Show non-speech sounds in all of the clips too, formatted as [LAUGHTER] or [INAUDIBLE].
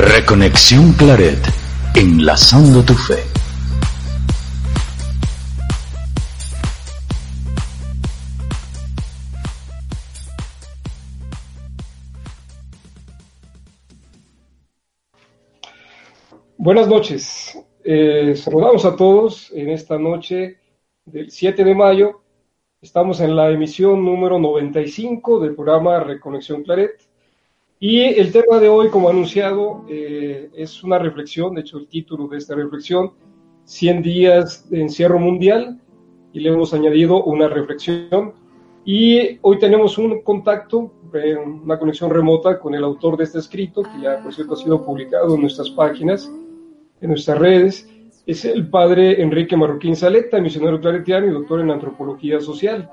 Reconexión Claret, enlazando tu fe. Buenas noches. Eh, saludamos a todos en esta noche del 7 de mayo. Estamos en la emisión número 95 del programa Reconexión Claret. Y el tema de hoy, como anunciado, eh, es una reflexión, de hecho el título de esta reflexión, 100 días de encierro mundial, y le hemos añadido una reflexión. Y hoy tenemos un contacto, eh, una conexión remota con el autor de este escrito, que ya por cierto ha sido publicado en nuestras páginas, en nuestras redes. Es el padre Enrique Marroquín Saleta, misionero claretiano y doctor en antropología social,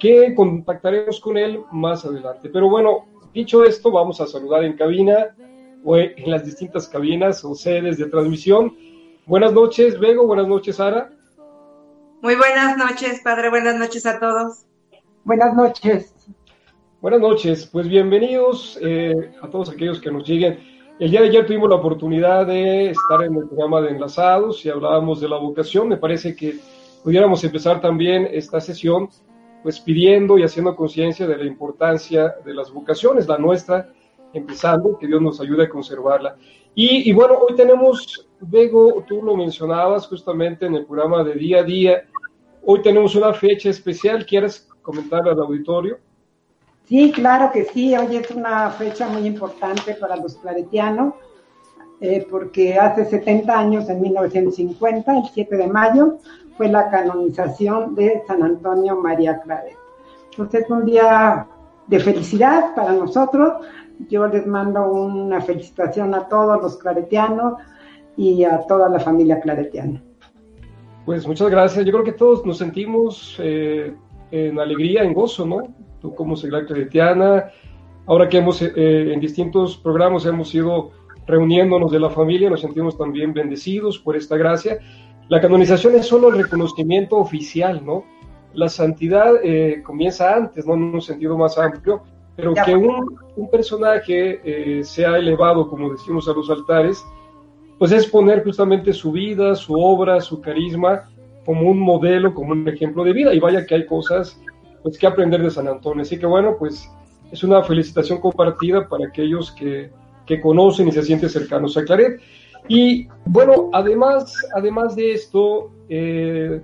que contactaremos con él más adelante. Pero bueno, Dicho esto, vamos a saludar en cabina o en las distintas cabinas o sedes de transmisión. Buenas noches, Bego. Buenas noches, Sara. Muy buenas noches, padre. Buenas noches a todos. Buenas noches. Buenas noches. Pues bienvenidos eh, a todos aquellos que nos lleguen. El día de ayer tuvimos la oportunidad de estar en el programa de Enlazados y hablábamos de la vocación. Me parece que pudiéramos empezar también esta sesión pues pidiendo y haciendo conciencia de la importancia de las vocaciones, la nuestra, empezando, que Dios nos ayude a conservarla. Y, bueno, hoy tenemos, Bego, tú lo mencionabas justamente en el programa de día a día, hoy tenemos una fecha especial, ¿quieres comentar al auditorio? Sí, claro que sí, hoy es una fecha muy importante para los claretianos, eh, porque hace 70 años, en 1950, el 7 de mayo, fue la canonización de San Antonio María Claret. Entonces es un día de felicidad para nosotros. Yo les mando una felicitación a todos los claretianos y a toda la familia claretiana. Pues muchas gracias. Yo creo que todos nos sentimos eh, en alegría, en gozo, ¿no? Tú como Seglar Claretiana, ahora que hemos eh, en distintos programas hemos ido reuniéndonos de la familia, nos sentimos también bendecidos por esta gracia la canonización es solo el reconocimiento oficial, ¿no? La santidad eh, comienza antes, ¿no? En un sentido más amplio, pero que un, personaje eh, sea elevado, como decimos a los altares, pues es poner justamente su vida, su obra, su carisma como un modelo, como un ejemplo de vida. Y vaya que hay cosas pues que aprender de San Antonio. Así que bueno, pues es una felicitación compartida para aquellos que, que conocen y se sienten cercanos a Claret. Y bueno, además, además de esto, eh,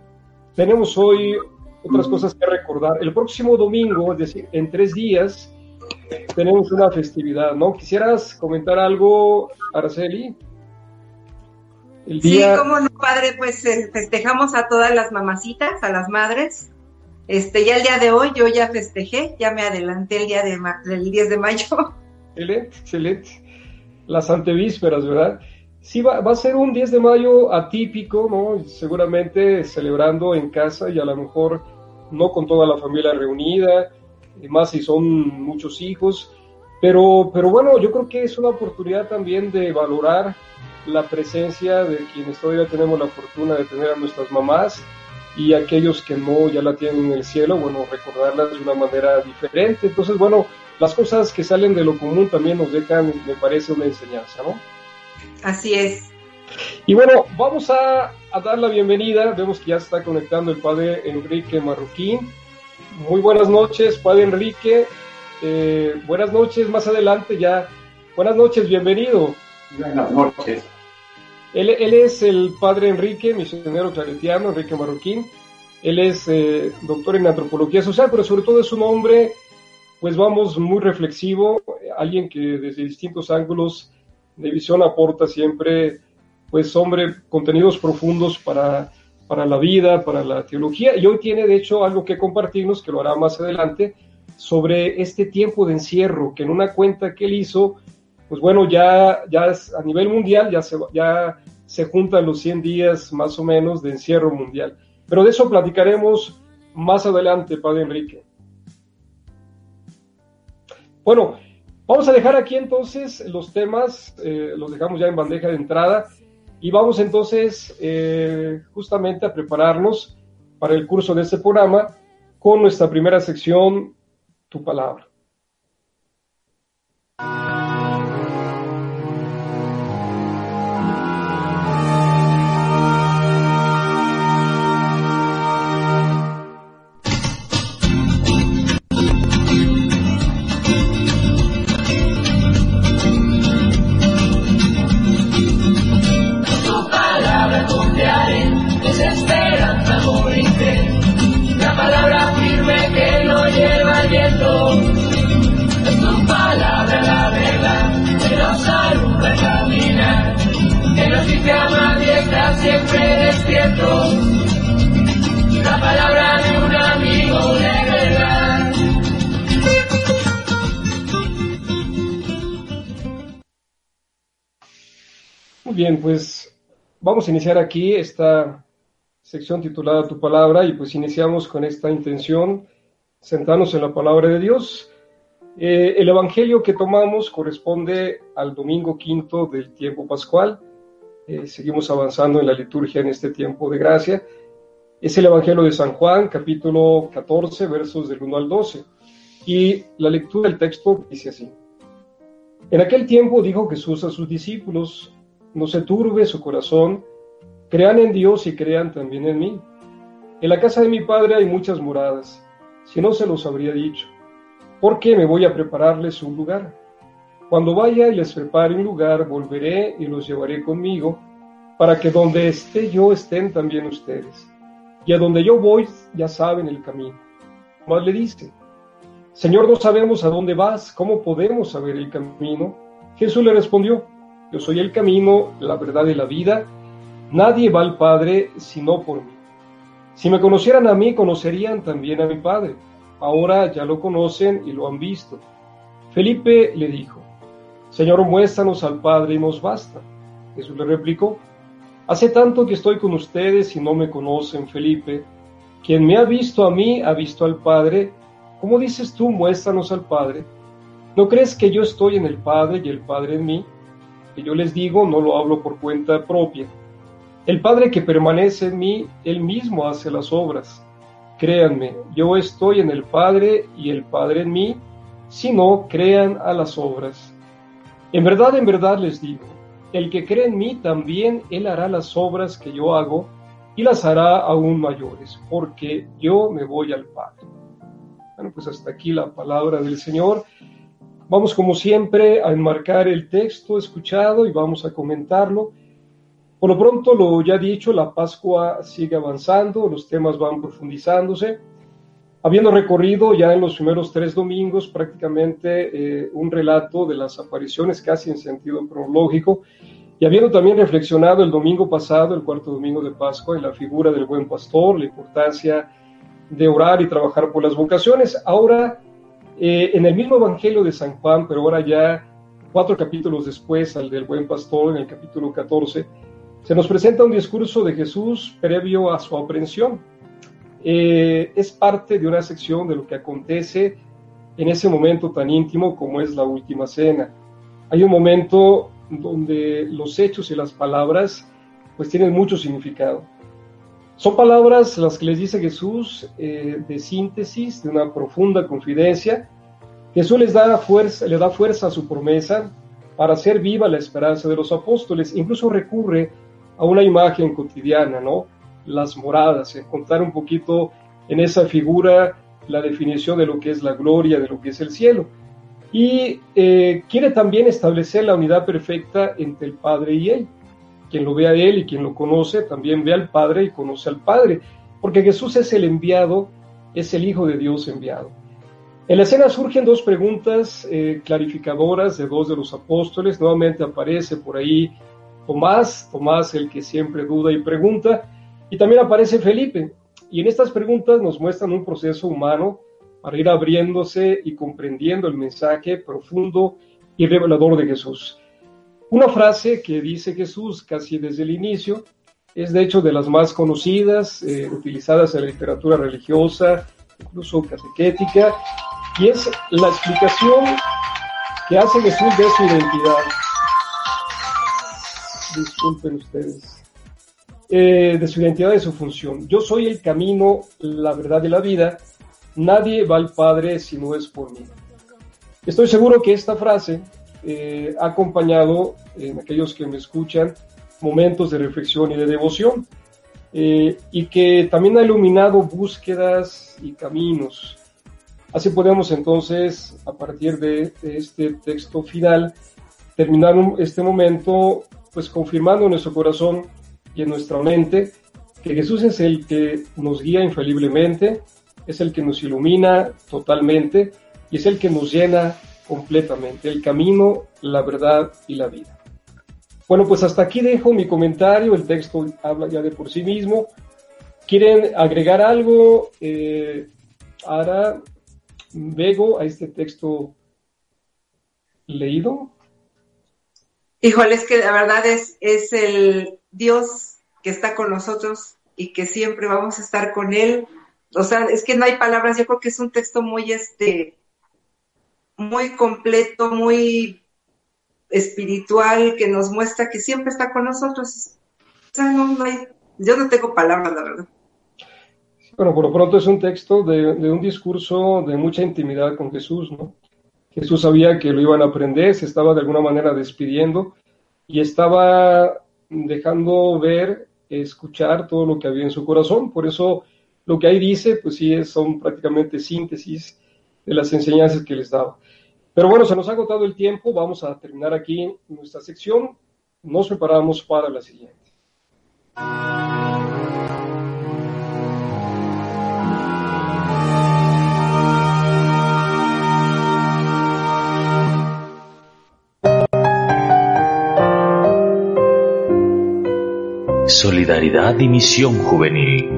tenemos hoy otras cosas que recordar. El próximo domingo, es decir, en tres días, tenemos una festividad, ¿no? ¿Quisieras comentar algo, Araceli? Sí, como no, padre, pues eh, festejamos a todas las mamacitas, a las madres. Este, ya el día de hoy yo ya festejé, ya me adelanté el día de del 10 de mayo. Excelente, excelente. Las antevísperas, ¿verdad? Sí, va, va, a ser un 10 de mayo atípico, ¿no? Seguramente celebrando en casa y a lo mejor no con toda la familia reunida, más si son muchos hijos. Pero, pero bueno, yo creo que es una oportunidad también de valorar la presencia de quienes todavía tenemos la fortuna de tener a nuestras mamás y aquellos que no ya la tienen en el cielo, bueno, recordarlas de una manera diferente. Entonces, bueno, las cosas que salen de lo común también nos dejan, me parece, una enseñanza, ¿no? Así es. Y bueno, vamos a, dar la bienvenida. Vemos que ya se está conectando el padre Enrique Marroquín. Muy buenas noches, padre Enrique. Eh, buenas noches, más adelante ya. Buenas noches, bienvenido. Buenas noches. Él, es el padre Enrique, misionero claretiano, Enrique Marroquín. Él es eh, doctor en antropología social, pero sobre todo es un hombre, pues vamos, muy reflexivo, alguien que desde distintos ángulos de visión aporta siempre, pues, hombre, contenidos profundos para, para la vida, para la teología. Y hoy tiene, de hecho, algo que compartirnos, que lo hará más adelante, sobre este tiempo de encierro, que en una cuenta que él hizo, pues bueno, ya, ya a nivel mundial ya se, ya se juntan los 100 días más o menos de encierro mundial. Pero de eso platicaremos más adelante, Padre Enrique. Bueno, Vamos a dejar aquí entonces los temas, eh, los dejamos ya en bandeja de entrada y vamos entonces eh, justamente a prepararnos para el curso de este programa con nuestra primera sección, Tu palabra. siempre despierto. La palabra de un amigo de verdad. Muy bien, pues vamos a iniciar aquí esta sección titulada Tu palabra y pues iniciamos con esta intención, sentarnos en la palabra de Dios. Eh, el Evangelio que tomamos corresponde al domingo quinto del tiempo pascual eh, seguimos avanzando en la liturgia en este tiempo de gracia. Es el Evangelio de San Juan, capítulo 14, versos del 1 al 12. Y la lectura del texto dice así. En aquel tiempo dijo Jesús a sus discípulos, no se turbe su corazón, crean en Dios y crean también en mí. En la casa de mi Padre hay muchas moradas, si no se los habría dicho, porque me voy a prepararles un lugar. Cuando vaya y les prepare un lugar, volveré y los llevaré conmigo, para que donde esté yo estén también ustedes. Y a donde yo voy ya saben el camino. Más le dice, Señor, no sabemos a dónde vas, ¿cómo podemos saber el camino? Jesús le respondió, yo soy el camino, la verdad y la vida. Nadie va al Padre sino por mí. Si me conocieran a mí, conocerían también a mi Padre. Ahora ya lo conocen y lo han visto. Felipe le dijo, Señor, muéstranos al Padre y nos basta. Jesús le replicó, Hace tanto que estoy con ustedes y no me conocen, Felipe. Quien me ha visto a mí ha visto al Padre. ¿Cómo dices tú, muéstranos al Padre? ¿No crees que yo estoy en el Padre y el Padre en mí? que yo les digo no lo hablo por cuenta propia. El Padre que permanece en mí, Él mismo hace las obras. Créanme, yo estoy en el Padre y el Padre en mí, si no, crean a las obras. En verdad, en verdad les digo, el que cree en mí también Él hará las obras que yo hago y las hará aún mayores, porque yo me voy al Padre. Bueno, pues hasta aquí la palabra del Señor. Vamos como siempre a enmarcar el texto escuchado y vamos a comentarlo. Por lo pronto, lo ya dicho, la Pascua sigue avanzando, los temas van profundizándose. Habiendo recorrido ya en los primeros tres domingos prácticamente eh, un relato de las apariciones casi en sentido cronológico, y habiendo también reflexionado el domingo pasado, el cuarto domingo de Pascua, en la figura del buen pastor, la importancia de orar y trabajar por las vocaciones, ahora eh, en el mismo Evangelio de San Juan, pero ahora ya cuatro capítulos después, al del buen pastor, en el capítulo 14, se nos presenta un discurso de Jesús previo a su aprehensión. Eh, es parte de una sección de lo que acontece en ese momento tan íntimo como es la última cena. Hay un momento donde los hechos y las palabras pues tienen mucho significado. Son palabras las que les dice Jesús eh, de síntesis, de una profunda confidencia. Jesús les da fuerza, le da fuerza a su promesa para hacer viva la esperanza de los apóstoles. Incluso recurre a una imagen cotidiana, ¿no? Las moradas, encontrar un poquito en esa figura la definición de lo que es la gloria, de lo que es el cielo. Y eh, quiere también establecer la unidad perfecta entre el Padre y Él. Quien lo ve a Él y quien lo conoce también ve al Padre y conoce al Padre, porque Jesús es el enviado, es el Hijo de Dios enviado. En la escena surgen dos preguntas eh, clarificadoras de dos de los apóstoles. Nuevamente aparece por ahí Tomás, Tomás el que siempre duda y pregunta, y también aparece Felipe. Y en estas preguntas nos muestran un proceso humano para ir abriéndose y comprendiendo el mensaje profundo y revelador de Jesús. Una frase que dice Jesús casi desde el inicio es de hecho de las más conocidas, eh, utilizadas en la literatura religiosa, incluso catequética, y es la explicación que hace Jesús de su identidad. Disculpen ustedes. Eh, de su identidad, de su función. Yo soy el camino, la verdad y la vida. Nadie va al Padre si no es por mí. Estoy seguro que esta frase eh, ha acompañado en aquellos que me escuchan momentos de reflexión y de devoción eh, y que también ha iluminado búsquedas y caminos. Así podemos entonces, a partir de, este texto final, terminar este momento pues confirmando en nuestro corazón y en nuestra mente que Jesús es el que nos guía infaliblemente, es el que nos ilumina totalmente y es el que nos llena completamente, el camino, la verdad y la vida. Bueno, pues hasta aquí dejo mi comentario, el texto habla ya de por sí mismo. ¿Quieren agregar algo, eh, Vego, a este texto leído? Híjole, es que la verdad es, es el Dios que está con nosotros y que siempre vamos a estar con Él. O sea, es que no hay palabras, yo creo que es un texto muy, este, muy completo, muy espiritual, que nos muestra que siempre está con nosotros. O sea, no, hay, yo no tengo palabras, la verdad. Bueno, por lo pronto es un texto de, de, un discurso de mucha intimidad con Jesús, ¿no? Jesús sabía que lo iban a aprender, se estaba de alguna manera despidiendo y estaba dejando ver, escuchar todo lo que había en su corazón. Por eso lo que ahí dice, pues sí, son prácticamente síntesis de las enseñanzas que les daba. Pero bueno, se nos ha agotado el tiempo, vamos a terminar aquí nuestra sección. Nos preparamos para la siguiente. Solidaridad y Misión Juvenil.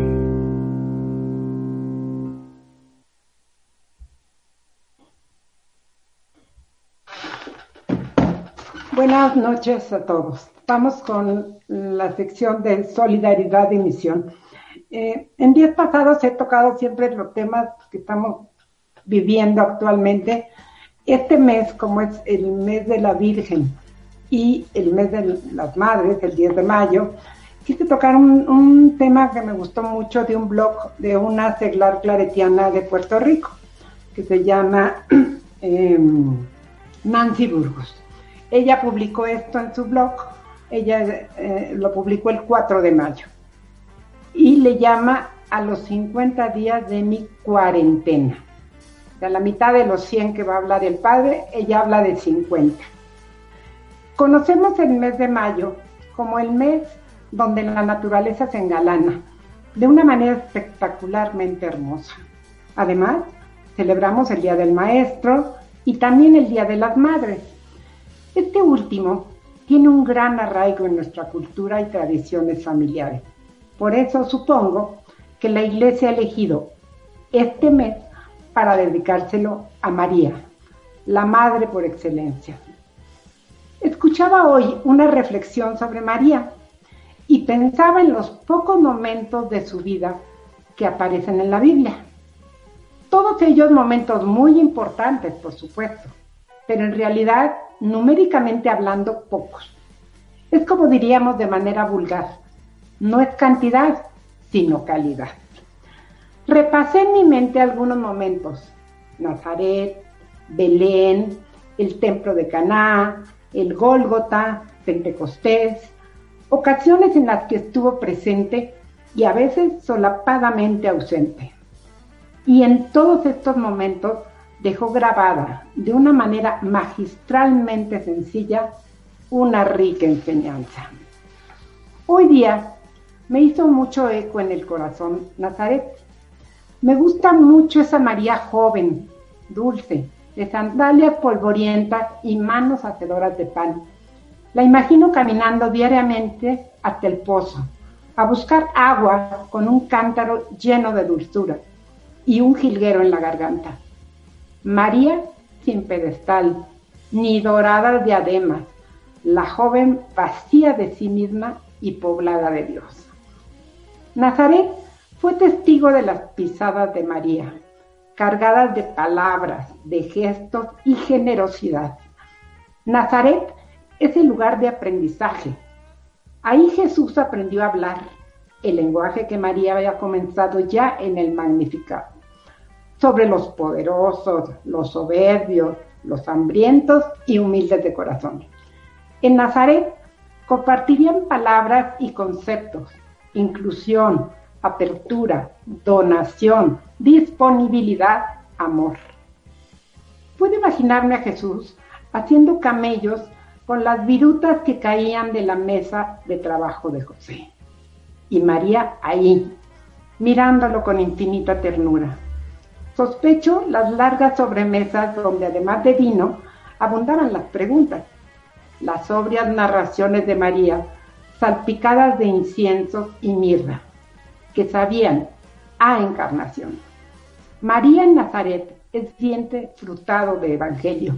Buenas noches a todos. Vamos con la sección de Solidaridad y Misión. Eh, en días pasados he tocado siempre los temas que estamos viviendo actualmente. Este mes, como es el mes de la Virgen y el mes de las Madres, el 10 de mayo, quise tocar un, tema que me gustó mucho de un blog de una seglar claretiana de Puerto Rico, que se llama [CLEARS THROAT] em, Nancy Burgos. Ella publicó esto en su blog, ella eh, lo publicó el 4 de mayo, y le llama a los 50 días de mi cuarentena. De la mitad de los 100 que va a hablar el padre, ella habla de 50. Conocemos el mes de mayo como el mes donde la naturaleza se engalana de una manera espectacularmente hermosa. Además, celebramos el Día del Maestro y también el Día de las Madres. Este último tiene un gran arraigo en nuestra cultura y tradiciones familiares. Por eso supongo que la Iglesia ha elegido este mes para dedicárselo a María, la Madre por excelencia. Escuchaba hoy una reflexión sobre María y pensaba en los pocos momentos de su vida que aparecen en la Biblia. Todos ellos momentos muy importantes, por supuesto, pero en realidad, numéricamente hablando, pocos. Es como diríamos de manera vulgar, no es cantidad, sino calidad. Repasé en mi mente algunos momentos, Nazaret, Belén, el templo de Caná, el Gólgota, Pentecostés, ocasiones en las que estuvo presente y a veces solapadamente ausente. Y en todos estos momentos dejó grabada de una manera magistralmente sencilla una rica enseñanza. Hoy día me hizo mucho eco en el corazón Nazaret. Me gusta mucho esa María joven, dulce, de sandalias polvorientas y manos hacedoras de pan la imagino caminando diariamente hasta el pozo, a buscar agua con un cántaro lleno de dulzura y un jilguero en la garganta. María sin pedestal, ni doradas diademas, la joven vacía de sí misma y poblada de Dios. Nazaret fue testigo de las pisadas de María, cargadas de palabras, de gestos y generosidad. Nazaret es el lugar de aprendizaje. Ahí Jesús aprendió a hablar el lenguaje que María había comenzado ya en el Magnificat, sobre los poderosos, los soberbios, los hambrientos y humildes de corazón. En Nazaret compartirían palabras y conceptos, inclusión, apertura, donación, disponibilidad, amor. Puedo imaginarme a Jesús haciendo camellos con las virutas que caían de la mesa de trabajo de José. Y María ahí, mirándolo con infinita ternura. Sospecho las largas sobremesas donde además de vino abundaban las preguntas, las sobrias narraciones de María, salpicadas de incienso y mirra, que sabían a encarnación. María en Nazaret es diente frutado de evangelio,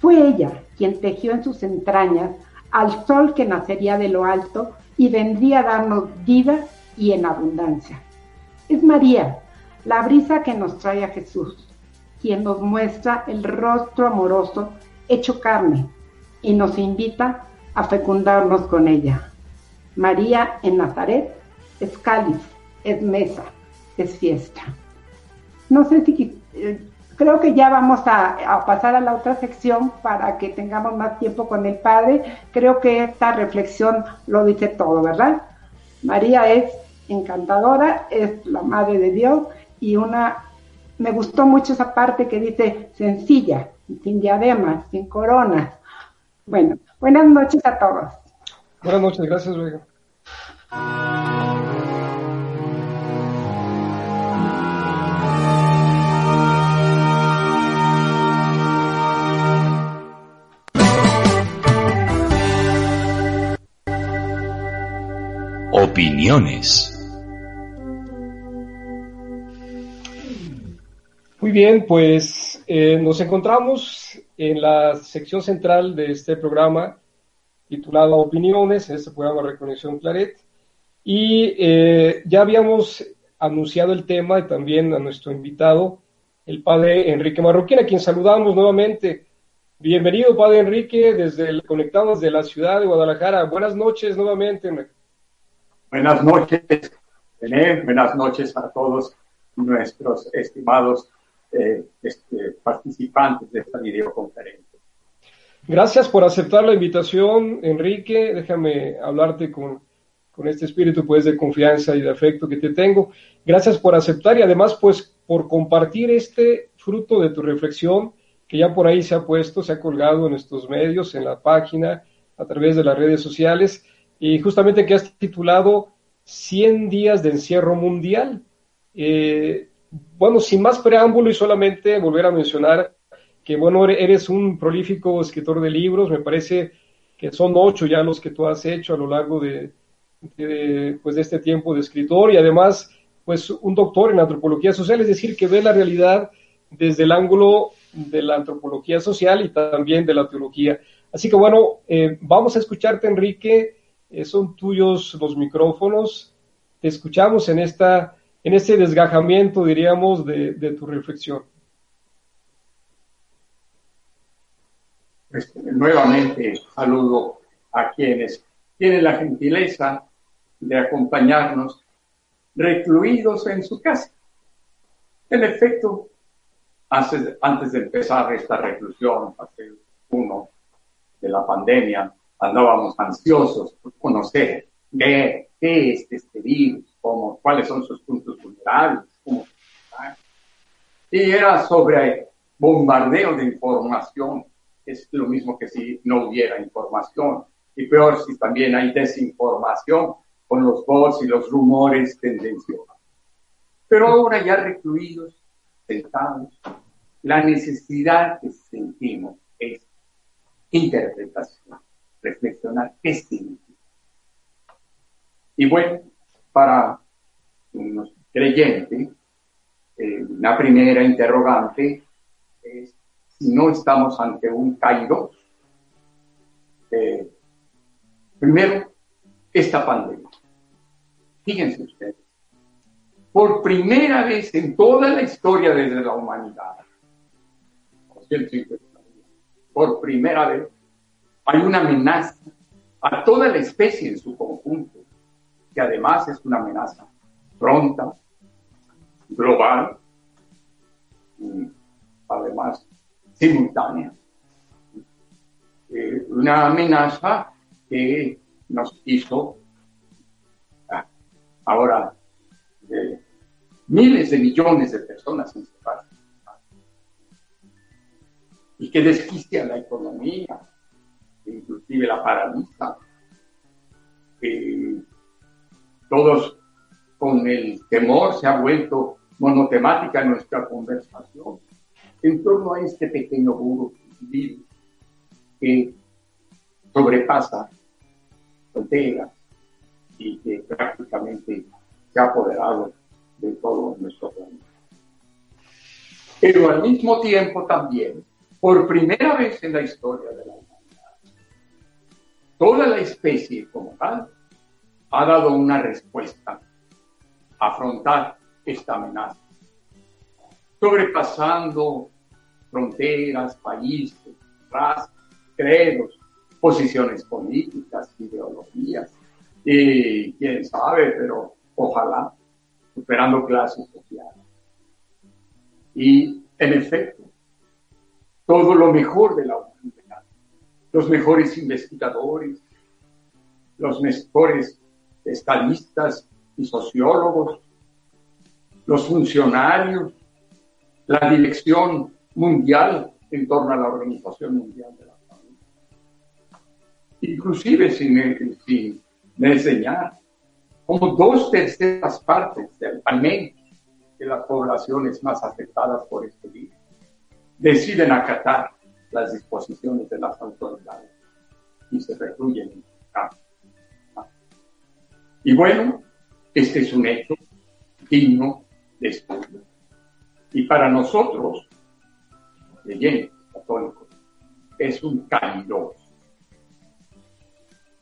fue ella quien tejió en sus entrañas al sol que nacería de lo alto y vendría a darnos vida y en abundancia. Es María, la brisa que nos trae a Jesús, quien nos muestra el rostro amoroso hecho carne y nos invita a fecundarnos con ella. María en Nazaret es cáliz, es mesa, es fiesta. No sé si eh, creo que ya vamos a, pasar a la otra sección para que tengamos más tiempo con el Padre. Creo que esta reflexión lo dice todo, ¿verdad? María es encantadora, es la Madre de Dios y una, me gustó mucho esa parte que dice sencilla, sin diademas, sin coronas. Bueno, buenas noches a todos. Buenas noches, gracias, Vega. Opiniones. Muy bien, pues eh, nos encontramos en la sección central de este programa titulado Opiniones, en este programa Reconexión Claret, y eh, ya habíamos anunciado el tema y también a nuestro invitado, el padre Enrique Marroquín, a quien saludamos nuevamente. Bienvenido, padre Enrique, desde el, conectado desde la ciudad de Guadalajara. Buenas noches nuevamente. Buenas noches, Bené. Buenas noches a todos nuestros estimados eh, este, participantes de esta videoconferencia. Gracias por aceptar la invitación, Enrique. Déjame hablarte con, con este espíritu pues, de confianza y de afecto que te tengo. Gracias por aceptar y además pues por compartir este fruto de tu reflexión que ya por ahí se ha puesto, se ha colgado en estos medios, en la página, a través de las redes sociales y justamente que has titulado 100 días de encierro mundial. Eh, bueno, sin más preámbulo y solamente volver a mencionar que, bueno, eres un prolífico escritor de libros, me parece que son ocho ya los que tú has hecho a lo largo de, pues, de este tiempo de escritor y además, pues, un doctor en antropología social, es decir, que ve la realidad desde el ángulo de la antropología social y también de la teología. Así que bueno, eh, vamos a escucharte, Enrique, son tuyos los micrófonos. Te escuchamos en, esta, en este desgajamiento, diríamos, de, tu reflexión. Pues, nuevamente saludo a quienes tienen la gentileza de acompañarnos recluidos en su casa. En efecto, antes de empezar esta reclusión, hace uno de la pandemia, andábamos ansiosos por conocer qué, es este virus, cómo, cuáles son sus puntos vulnerables, cómo y era sobre bombardeo de información, es lo mismo que si no hubiera información, y peor si también hay desinformación con los bots y los rumores tendenciosos. Pero ahora ya recluidos, sentados, la necesidad que sentimos es interpretación reflexionar qué significa. Y bueno, para unos creyentes, eh, la primera interrogante es si no estamos ante un caído. Eh, primero, esta pandemia. Fíjense ustedes, por primera vez en toda la historia desde la humanidad, por primera vez, hay una amenaza a toda la especie en su conjunto, que además es una amenaza pronta, global, y además simultánea. Eh, una amenaza que nos hizo ah, ahora miles de millones de personas encerradas y que desquicia la economía, inclusive la paraliza. Eh, todos con el temor se ha vuelto monotemática nuestra conversación en torno a este pequeño virus que sobrepasa fronteras y que prácticamente se ha apoderado de todo nuestro planeta. Pero al mismo tiempo también, por primera vez en la historia de la toda la especie como tal ha dado una respuesta a afrontar esta amenaza, sobrepasando fronteras, países, razas, credos, posiciones políticas, ideologías, y quién sabe, pero ojalá, superando clases sociales. Y en efecto, todo lo mejor de la humanidad, los mejores investigadores, los mejores estadistas y sociólogos, los funcionarios, la dirección mundial en torno a la Organización Mundial de la Salud. Inclusive sin, sin enseñar, como dos terceras partes del, menos de las poblaciones más afectadas por este virus deciden acatar las disposiciones de las autoridades y se recluyen en casa. Y bueno, este es un hecho digno de estudio. Y para nosotros, leyentes católicos, es un caído.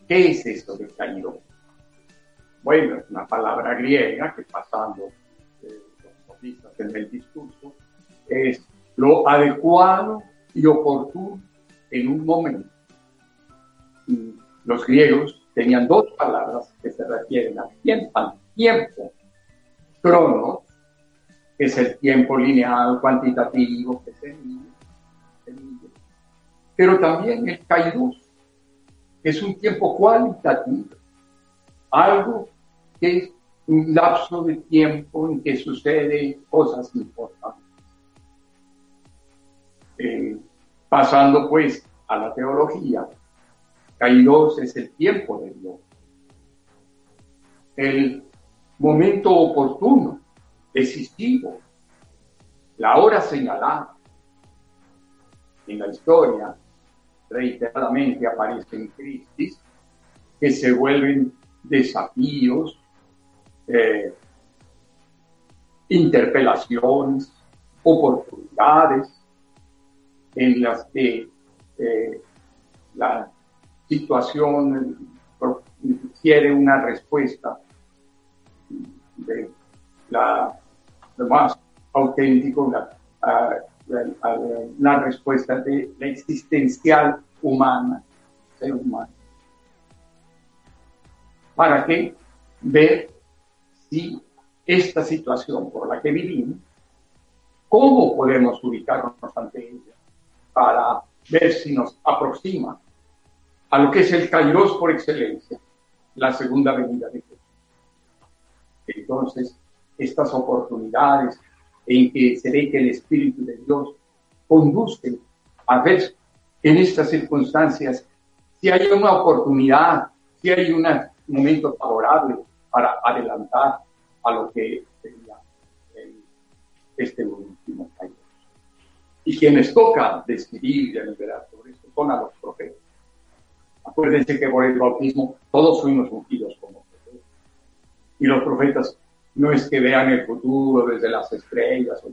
¿Qué es esto de caído? Bueno, es una palabra griega que pasando eh, los en el discurso es lo adecuado y oportuno en un momento. Los griegos tenían dos palabras que se refieren al tiempo, tiempo. Cronos, que es el tiempo lineal, cuantitativo, que se pero también el kairos, que es un tiempo cualitativo, algo que es un lapso de tiempo en que suceden cosas importantes. Eh, pasando pues a la teología, Kairos es el tiempo de Dios, el momento oportuno, decisivo, la hora señalada. En la historia reiteradamente aparecen crisis que se vuelven desafíos, eh, interpelaciones, oportunidades, en las que eh, la situación quiere una respuesta de la, más auténtico, la, respuesta de la existencial humana, ser humano. ¿Para qué? Ver si esta situación por la que vivimos, cómo podemos ubicarnos ante ella para ver si nos aproxima a lo que es el Kairos por excelencia, la segunda venida de Jesús. Entonces, estas oportunidades en que se ve que el Espíritu de Dios conduce a ver en estas circunstancias si hay una oportunidad, si hay un momento favorable para adelantar a lo que sería este último Kairos. Y quienes toca decidir y deliberar sobre esto son a los profetas. Acuérdense que por el bautismo todos fuimos ungidos como profetas. Y los profetas no es que vean el futuro desde las estrellas o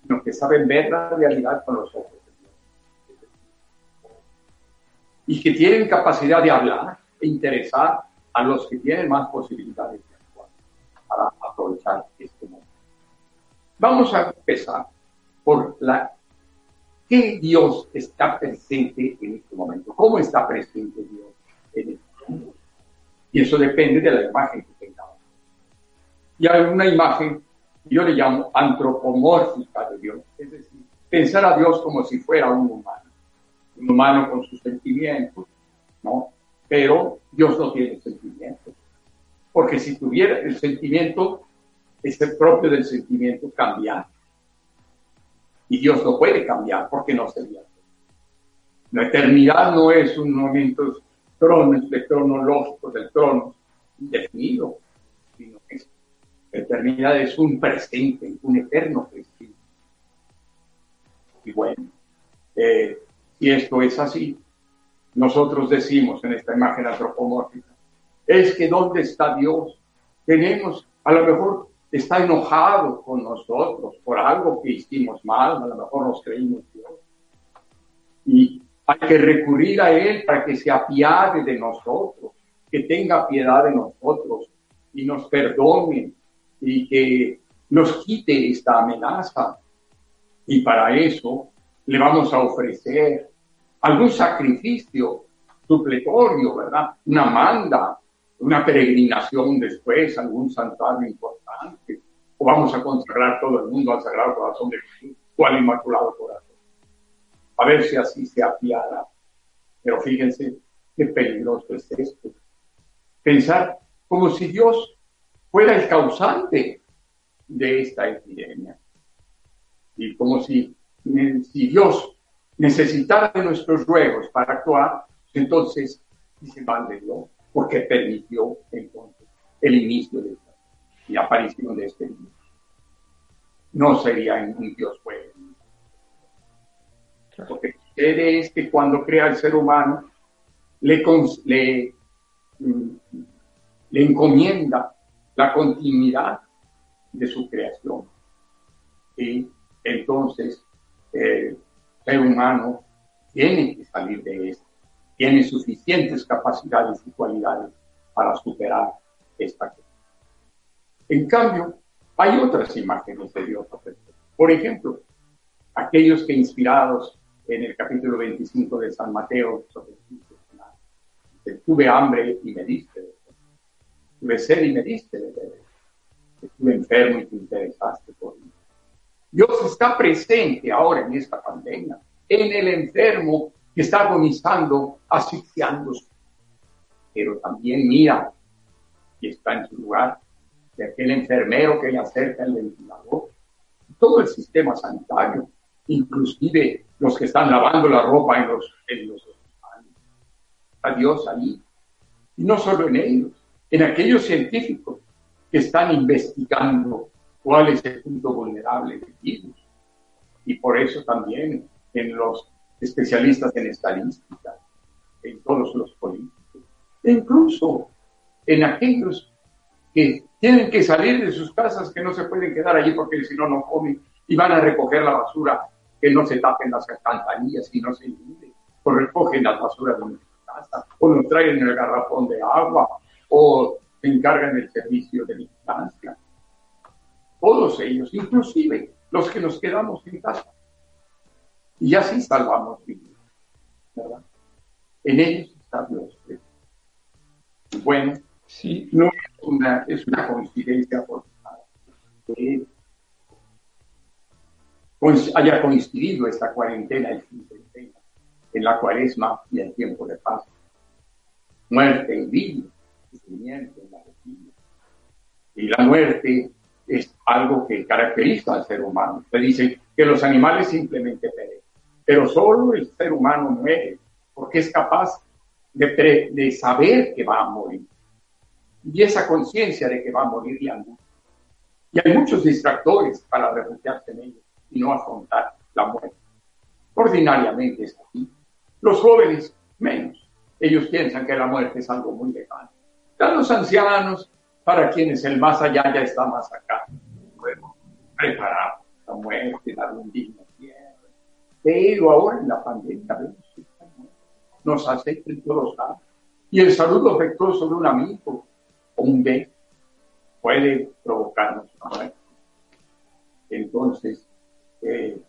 sino que saben ver la realidad con los ojos de Dios. Y que tienen capacidad de hablar e interesar a los que tienen más posibilidades para aprovechar este momento. Vamos a empezar por la que Dios está presente en este momento, cómo está presente Dios en este momento. Y eso depende de la imagen que tengamos. Y hay una imagen, yo le llamo antropomórfica de Dios, es decir, pensar a Dios como si fuera un humano, un humano con sus sentimientos, ¿no? Pero Dios no tiene sentimientos, porque si tuviera el sentimiento, es el propio del sentimiento cambiar y Dios no puede cambiar porque no sería. La eternidad no es un momento trono, de cronológico del trono indefinido, sino que la eternidad es un presente, un eterno presente. Y bueno, eh, si esto es así, nosotros decimos en esta imagen antropomórfica, es que ¿dónde está Dios? Tenemos a lo mejor está enojado con nosotros por algo que hicimos mal, a lo mejor nos creímos Dios. Y Hay que recurrir a Él para que se apiade de nosotros, que tenga piedad de nosotros y nos perdone y que nos quite esta amenaza. Y para eso le vamos a ofrecer algún sacrificio supletorio, ¿verdad? Una manda, una peregrinación después, algún santuario importante, o vamos a consagrar todo el mundo al Sagrado Corazón de Jesús o al Inmaculado Corazón. A ver si así se apiada. Pero fíjense qué peligroso es esto. Pensar como si Dios fuera el causante de esta epidemia. Y como si, si Dios necesitara de nuestros ruegos para actuar, entonces dice mal de Dios, porque permitió entonces el inicio de la aparición de este. No sería un Dios bueno. Porque sucede es que cuando crea el ser humano, le, le, mm, le encomienda la continuidad de su creación. Y entonces el ser humano tiene que salir de esto, tiene suficientes capacidades y cualidades para superar esta crisis. En cambio, hay otras imágenes de Dios. Por ejemplo, aquellos que inspirados en el capítulo 25 de San Mateo sobre el tuve hambre y me diste tuve sed y me diste estuve enfermo y te interesaste por mí. Dios está presente ahora en esta pandemia, en el enfermo que está agonizando, asfixiándose, pero también mira y está en su lugar de aquel enfermero que le acerca el ventilador, todo el sistema sanitario, inclusive los que están lavando la ropa en los, en los hospitales. A Dios ahí. Y no solo en ellos, en aquellos científicos que están investigando cuál es el punto vulnerable del virus. Y por eso también en los especialistas en estadística, en todos los políticos, e incluso en aquellos que tienen que salir de sus casas, que no se pueden quedar allí porque si no, no comen y van a recoger la basura, que no se tapen las alcantarillas y no se inunde, o recogen las basuras de nuestra casa, o nos traen el garrafón de agua, o se encargan del servicio de vigilancia. Todos ellos, inclusive los que nos quedamos en casa. Y así salvamos vidas, ¿verdad? En ellos está Dios. Bueno, sí. no es una, es una coincidencia que haya coincidido esta cuarentena y en la cuaresma y el tiempo de paz. Muerte y vida, sufrimiento en la vida. Y la muerte es algo que caracteriza al ser humano. Se dice que los animales simplemente perecen, pero solo el ser humano muere porque es capaz de, de saber que va a morir. Y esa conciencia de que va a morir y angustia. Y hay muchos distractores para refugiarse en ellos y no afrontar la muerte. Ordinariamente es así. Los jóvenes menos. Ellos piensan que la muerte es algo muy lejano. Ya los ancianos para quienes el más allá ya está más acá. Podemos preparar la muerte, digno cierre. Pero ahora en la pandemia nos hace en todos lados. Y el saludo afectuoso de un amigo o un beso puede provocarnos la. Entonces, eh,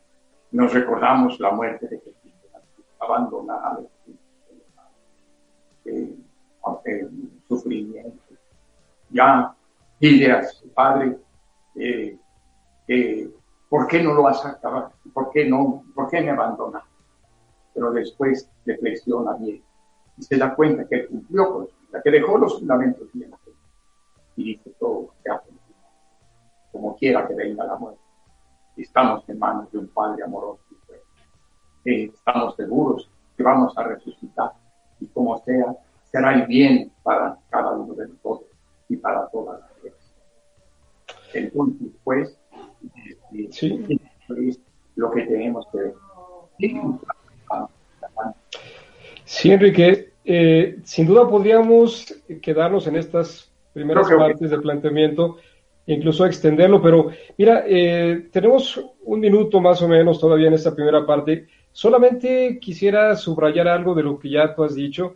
nos recordamos la muerte de Jesús, abandonado, eh, el sufrimiento ya dile a su padre, eh, ¿por qué no lo has acabado? ¿Por qué no? ¿Por qué me abandona? Pero después reflexiona bien y se da cuenta que cumplió con vida, que dejó los fundamentos bien y dice todo que ha como quiera que venga la muerte. Estamos en manos de un Padre amoroso y fuerte. Eh, estamos seguros que vamos a resucitar y como sea, será el bien para cada uno de nosotros y para toda la vida. Entonces, pues, sí. es lo que tenemos que ver. Sí, Enrique, eh, sin duda podríamos quedarnos en estas primeras partes del planteamiento, incluso extenderlo, pero mira, eh, tenemos un minuto más o menos todavía en esta primera parte. Solamente quisiera subrayar algo de lo que ya tú has dicho,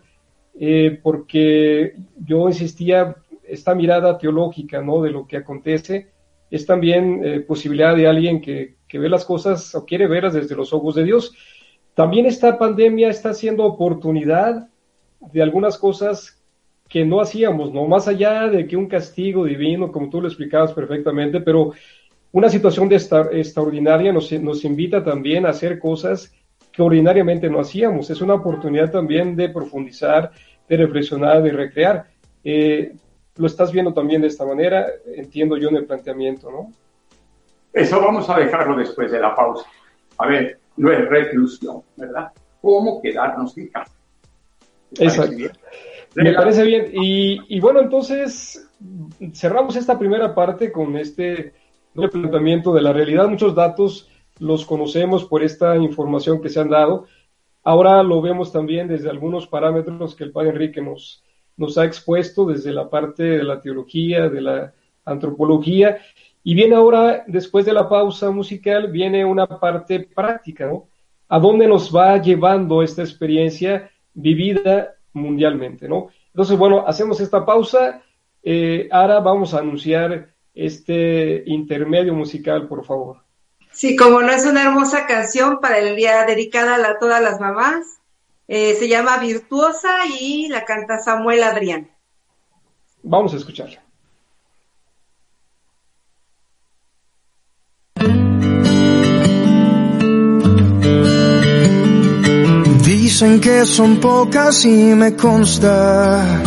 eh, porque yo insistía, esta mirada teológica, ¿no? De lo que acontece, es también eh, posibilidad de alguien que, que ve las cosas o quiere verlas desde los ojos de Dios. También esta pandemia está siendo oportunidad de algunas cosas que no hacíamos, ¿no? Más allá de que un castigo divino, como tú lo explicabas perfectamente, pero una situación de esta, extraordinaria nos, nos invita también a hacer cosas que ordinariamente no hacíamos. Es una oportunidad también de profundizar, de reflexionar, de recrear. Eh, lo estás viendo también de esta manera, entiendo yo en el planteamiento, ¿no? Eso vamos a dejarlo después de la pausa. A ver, no es reclusión, ¿verdad? ¿Cómo quedarnos en casa? Exacto. Me parece bien. Y, bueno, entonces cerramos esta primera parte con este planteamiento de la realidad. Muchos datos los conocemos por esta información que se han dado. Ahora lo vemos también desde algunos parámetros que el padre Enrique nos, nos ha expuesto desde la parte de la teología, de la antropología. Y viene ahora, después de la pausa musical, viene una parte práctica, ¿no? ¿A dónde nos va llevando esta experiencia vivida mundialmente, ¿no? Entonces, bueno, hacemos esta pausa. Eh, ahora vamos a anunciar este intermedio musical, por favor. Sí, como no es una hermosa canción para el día dedicada a todas las mamás, eh, se llama Virtuosa y la canta Samuel Adrián. Vamos a escucharla. Dicen que son pocas y me consta.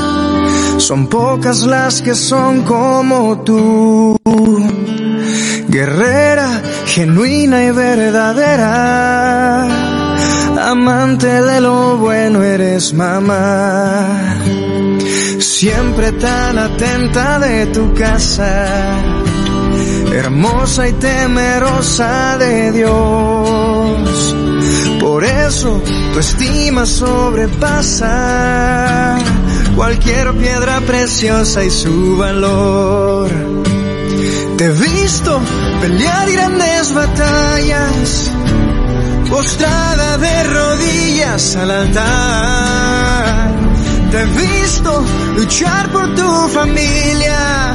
Son pocas las que son como tú. Guerrera, genuina y verdadera. Amante de lo bueno eres mamá. Siempre tan atenta de tu casa. Hermosa y temerosa de Dios por eso tu estima sobrepasa cualquier piedra preciosa y su valor. Te he visto pelear grandes batallas, postrada de rodillas al altar. Te he visto luchar por tu familia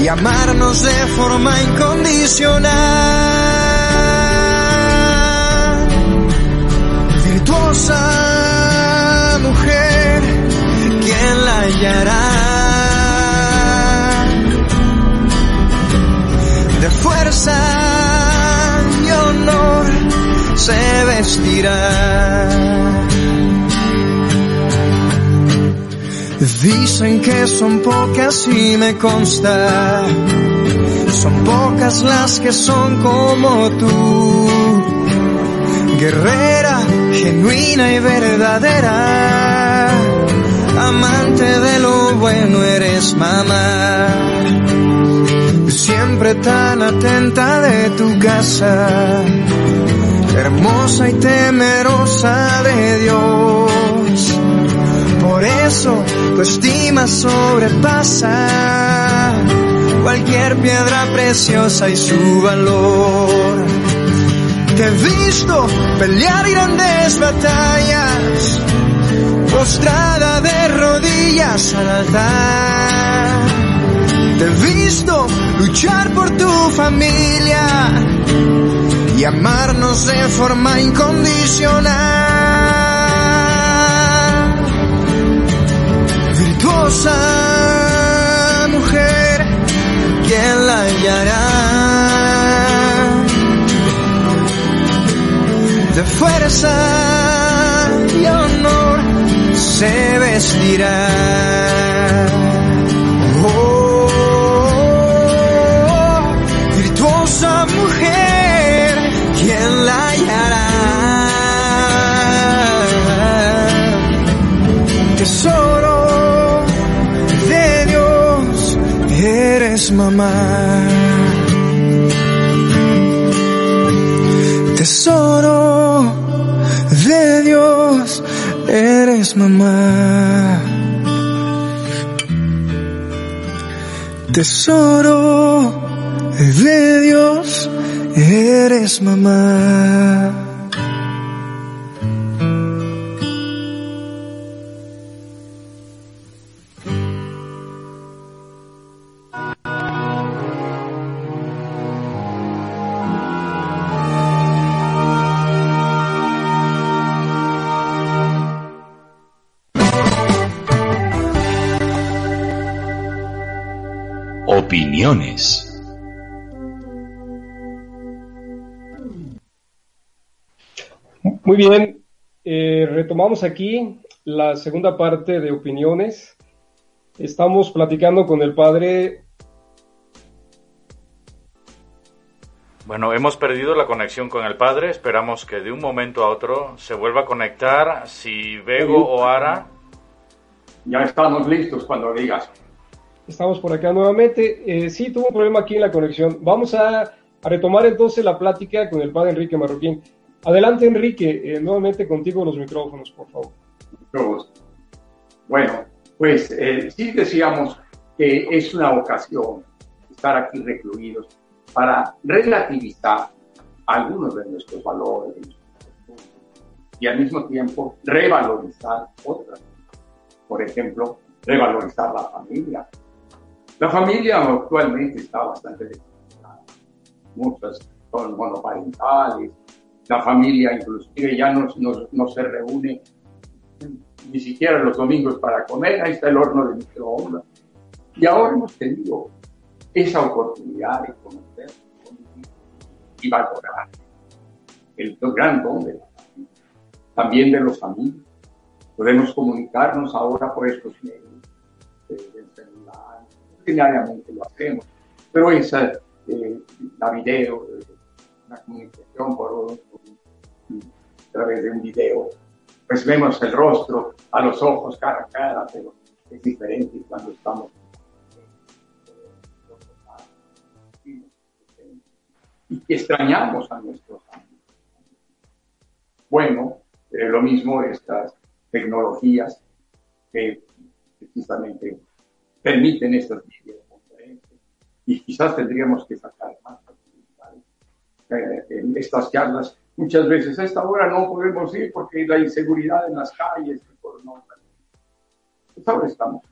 y amarnos de forma incondicional. mujer, ¿quién la hallará? De fuerza se vestirá. Dicen que son pocas y me consta, son pocas las que son como tú, guerrera genuina y verdadera, amante de lo bueno eres mamá, siempre tan atenta de tu casa, hermosa y temerosa de Dios. Por eso tu estima sobrepasa cualquier piedra preciosa y su valor te he visto pelear grandes batallas, postrada de rodillas al altar. Te he visto luchar por tu familia y amarnos de forma incondicional. Virtuosa mujer, ¿quién la hallará? de fuerza y honor se vestirá. Oh, Tesoro de Dios, eres mamá. Tesoro de Dios eres mamá. tesoro de Dios, eres mamá. Opiniones. Muy bien, eh, retomamos aquí la segunda parte de opiniones. Estamos platicando con el padre. Bueno, hemos perdido la conexión con el padre. Esperamos que de un momento a otro se vuelva a conectar. Si Bego o Ara. Ya estamos listos cuando digas. Estamos por acá nuevamente. Eh, sí, tuvo un problema aquí en la conexión. Vamos a, retomar entonces la plática con el padre Enrique Marroquín. Adelante, Enrique. Eh, nuevamente contigo los micrófonos, por favor. Bueno, pues eh, sí decíamos que es una ocasión estar aquí recluidos para relativizar algunos de nuestros valores y al mismo tiempo revalorizar otras. Por ejemplo, revalorizar la familia, la familia actualmente está bastante desarrollada. Muchas son monoparentales. La familia inclusive ya no, se reúne ni siquiera los domingos para comer. Ahí está el horno de microondas. Y ahora hemos tenido esa oportunidad de conocer y valorar el gran don de la familia. También de los amigos. Podemos comunicarnos ahora por estos medios del celular, ordinariamente lo hacemos, pero esa, eh, la video, la comunicación por, a través de un video, pues vemos el rostro, a los ojos, cara a cara, pero es diferente cuando estamos y que extrañamos a nuestros amigos. Bueno, eh, lo mismo estas tecnologías que precisamente permiten estas videoconferencias. Y quizás tendríamos que sacar más en estas charlas. Muchas veces a esta hora no podemos ir porque la inseguridad en las calles, por no. Pues ahora estamos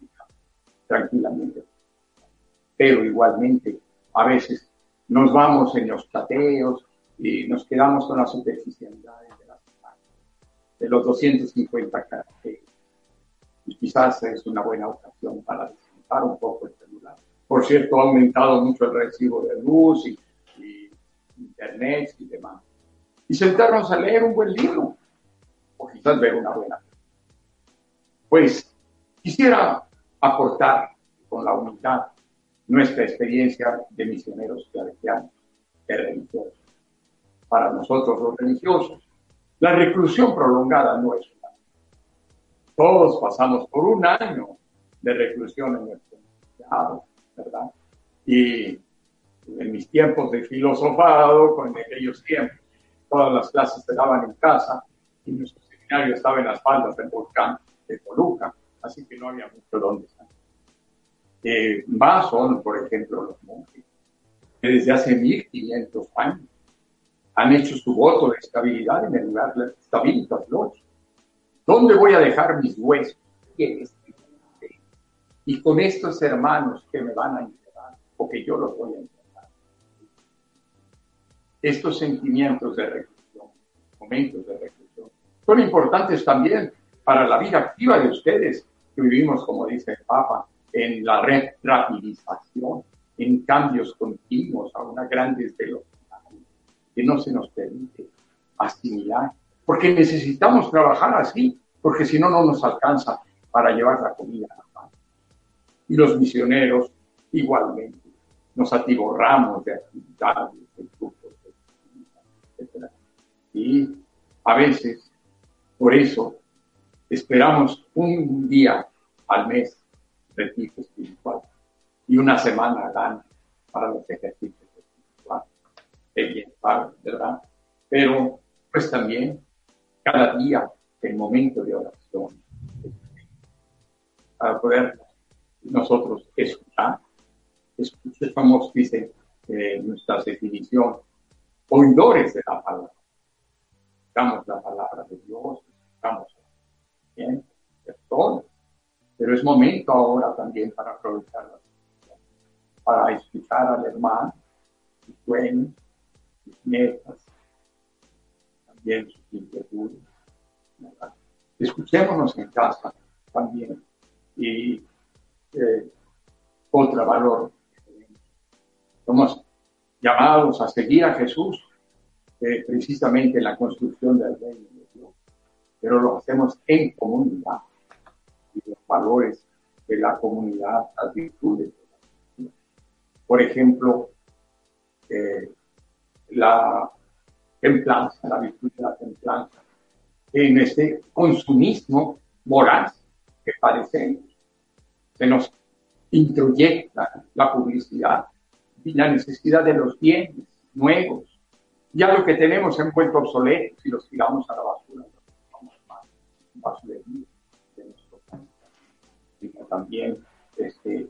tranquilamente. Pero igualmente, a veces nos vamos en los tateos y nos quedamos con las superficialidades de las de los 250 caracteres. Y quizás es una buena ocasión para un poco el celular. Por cierto, ha aumentado mucho el recibo de luz y, internet y demás. Y sentarnos a leer un buen libro, o quizás ver una buena. Pues quisiera aportar con la humildad nuestra experiencia de misioneros claretianos, de religiosos. Para nosotros los religiosos, la reclusión prolongada no es una. Todos pasamos por un año de reclusión en nuestro estado, ¿verdad? Y en mis tiempos de filosofado, con aquellos tiempos, todas las clases se daban en casa y nuestro seminario estaba en las faldas del volcán de Toluca, así que no había mucho donde estar. Eh, más son, por ejemplo, los monjes, que desde hace 1500 años han hecho su voto de estabilidad en el lugar de Stabilitas ¿Dónde voy a dejar mis huesos? ¿Quién es y con estos hermanos que me van a enterrar, o que yo los voy a enterrar. Estos sentimientos de reclusión, momentos de reclusión, son importantes también para la vida activa de ustedes, que vivimos, como dice el Papa, en la rapidización, en cambios continuos a una gran velocidad, que no se nos permite asimilar, porque necesitamos trabajar así, porque si no, no nos alcanza para llevar la comida y los misioneros igualmente. Nos atiborramos de actividades, de grupos, etc. Y a veces, por eso, esperamos un día al mes retiro espiritual y una semana al año para los ejercicios espirituales. Es bien ¿verdad? Pero, pues también, cada día el momento de oración, para poder nosotros escuchar escuchamos, dice eh, nuestra definición, oidores de la palabra. Escuchamos la palabra de Dios, escuchamos bien, personas. Pero es momento ahora también para aprovecharla, para escuchar al hermano, sus sueños, sus metas, también sus inquietudes. Escuchémonos en casa también. Y eh, otro valor. Somos llamados a seguir a Jesús precisamente en la construcción del reino de Dios, pero lo hacemos en comunidad. Y los valores de la comunidad, las virtudes. Por ejemplo, eh, la templanza, la virtud la templanza, en este consumismo moral que padecemos. Se nos introyecta la publicidad y la necesidad de los bienes nuevos. Ya lo que tenemos se han vuelto obsoletos y los tiramos a la basura. también este,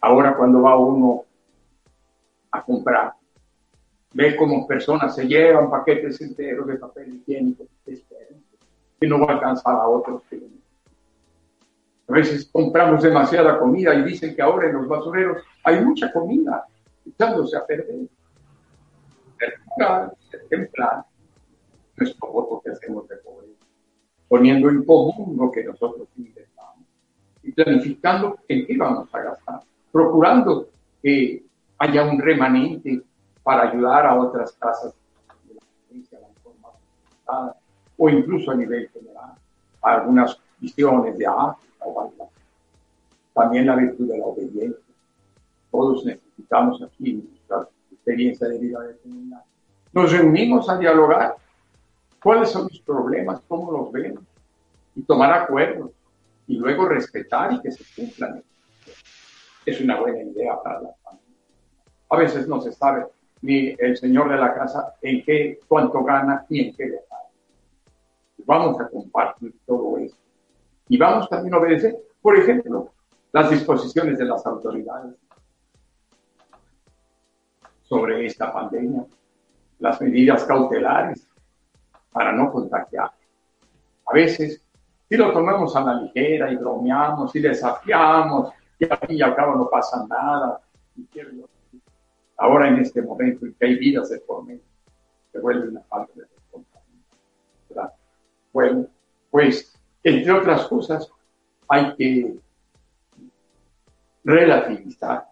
ahora cuando va uno a comprar, ve como personas se llevan paquetes enteros de papel higiénico que no va a alcanzar a otros a veces compramos demasiada comida y dicen que ahora en los basureros hay mucha comida echándose a perder. ejemplar, nuestro voto que hacemos de pobreza, poniendo en común lo que nosotros inventamos y planificando en qué vamos a gastar, procurando que haya un remanente para ayudar a otras casas de la provincia, la o incluso a nivel general, algunas visiones de arte también la virtud de la obediencia. Todos necesitamos aquí nuestra experiencia de vida de comunidad. Nos reunimos a dialogar cuáles son los problemas, cómo los vemos, y tomar acuerdos, y luego respetar y que se cumplan. Es una buena idea para la familia. A veces no se sabe ni el señor de la casa en qué, cuánto gana, ni en qué le da. Vamos a compartir todo esto y vamos también a obedecer, por ejemplo, las disposiciones de las autoridades sobre esta pandemia, las medidas cautelares para no contagiar. A veces, si lo tomamos a la ligera y bromeamos y desafiamos, y al fin y al cabo no pasa nada, ahora en este momento en que hay vidas de por medio, se vuelve una falta de responsabilidad. Bueno, pues entre otras cosas, hay que relativizar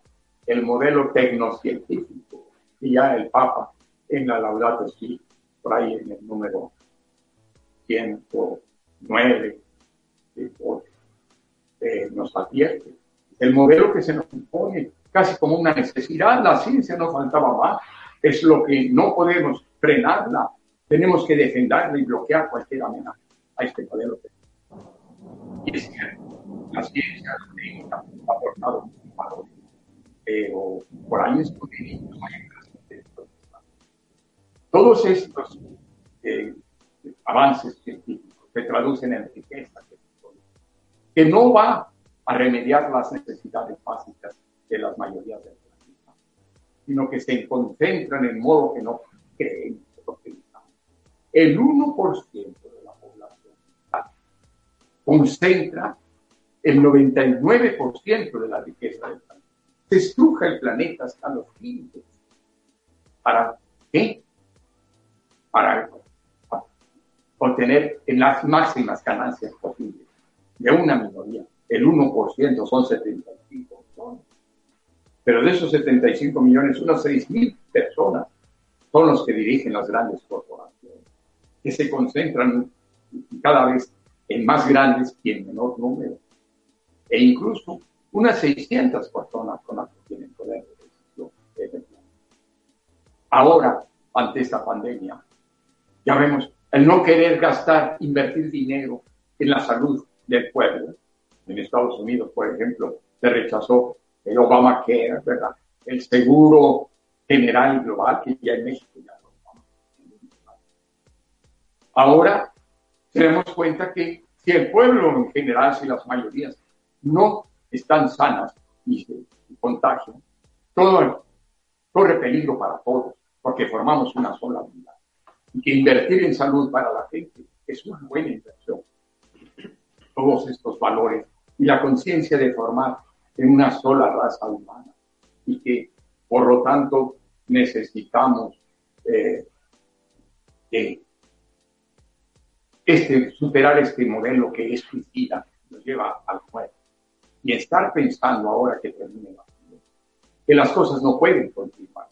el modelo tecnocientífico y ya el Papa en la Laudato Si, por ahí en el número 109, eh, nos advierte. El modelo que se nos impone casi como una necesidad, la ciencia no faltaba más, es lo que no podemos frenarla, tenemos que defenderla y bloquear cualquier amenaza a este modelo tecnológico y es cierto, la ciencia ha aportado valores, pero por años no hay Todos estos eh, avances científicos se traducen en riqueza que no va a remediar las necesidades básicas de las mayorías sino que se concentran en modo que no creen que El 1% concentra el 99% de la riqueza del planeta. Se estruja el planeta hasta los límites. ¿Para qué? Para obtener las máximas ganancias posibles de una minoría. El 1% son 75 millones. Pero de esos 75 millones, unas 6.000 personas son los que dirigen las grandes corporaciones, que se concentran cada vez en más grandes y en menor número. E incluso unas 600 personas con las que tienen poder de decisión. Ahora, ante esta pandemia, ya vemos el no querer gastar, invertir dinero en la salud del pueblo. En Estados Unidos, por ejemplo, se rechazó el Obamacare, ¿verdad? El seguro general y global, que ya en México ya lo Ahora tenemos cuenta que si el pueblo en general, si las mayorías no están sanas y se y contagio, todo corre peligro para todos, porque formamos una sola vida. Y que invertir en salud para la gente es una buena inversión. Todos estos valores y la conciencia de formar en una sola raza humana y que, por lo tanto, necesitamos eh, este, superar este modelo que es suicida, nos lleva al muerte. Y estar pensando ahora que termine que las cosas no pueden continuar,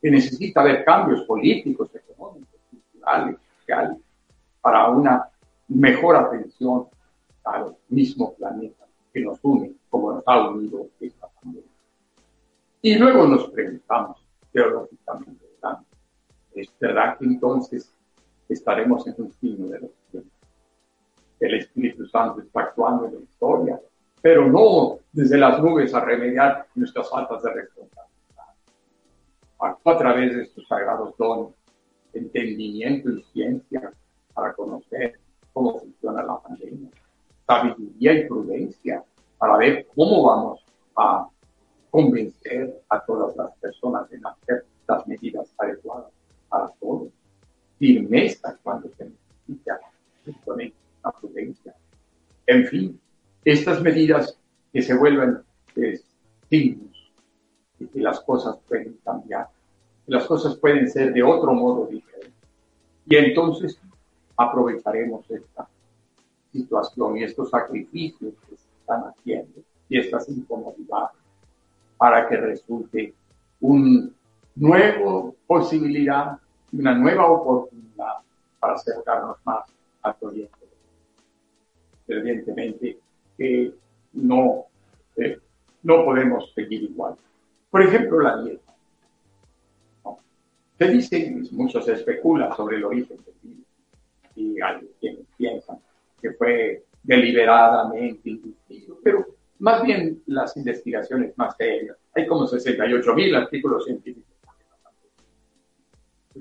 que necesita haber cambios políticos, económicos, culturales, sociales, para una mejor atención al mismo planeta que nos une, como nos ha unido esta pandemia. Y luego nos preguntamos, teológicamente, ¿es verdad que entonces estaremos en un signo de los tiempos? El Espíritu Santo está actuando en la historia, pero no desde las nubes a remediar nuestras faltas de responsabilidad. Actúa a través de estos sagrados dones, entendimiento y ciencia para conocer cómo funciona la pandemia, sabiduría y prudencia para ver cómo vamos a convencer a todas las personas en hacer las medidas adecuadas para todos. Firmeza cuando se necesita, la prudencia. En fin, estas medidas que se vuelven pues, signos de que las cosas pueden cambiar, las cosas pueden ser de otro modo diferente. Y entonces aprovecharemos esta situación y estos sacrificios que se están haciendo y estas incomodidades para que resulte una nueva posibilidad, una nueva oportunidad para acercarnos más al proyecto. Evidentemente que no, eh, no podemos seguir igual. Por ejemplo, la dieta. Se dice, mucho se especula sobre el origen del virus y hay quienes piensan que fue deliberadamente inducido, pero más bien las investigaciones más serias, hay como 68 mil artículos científicos,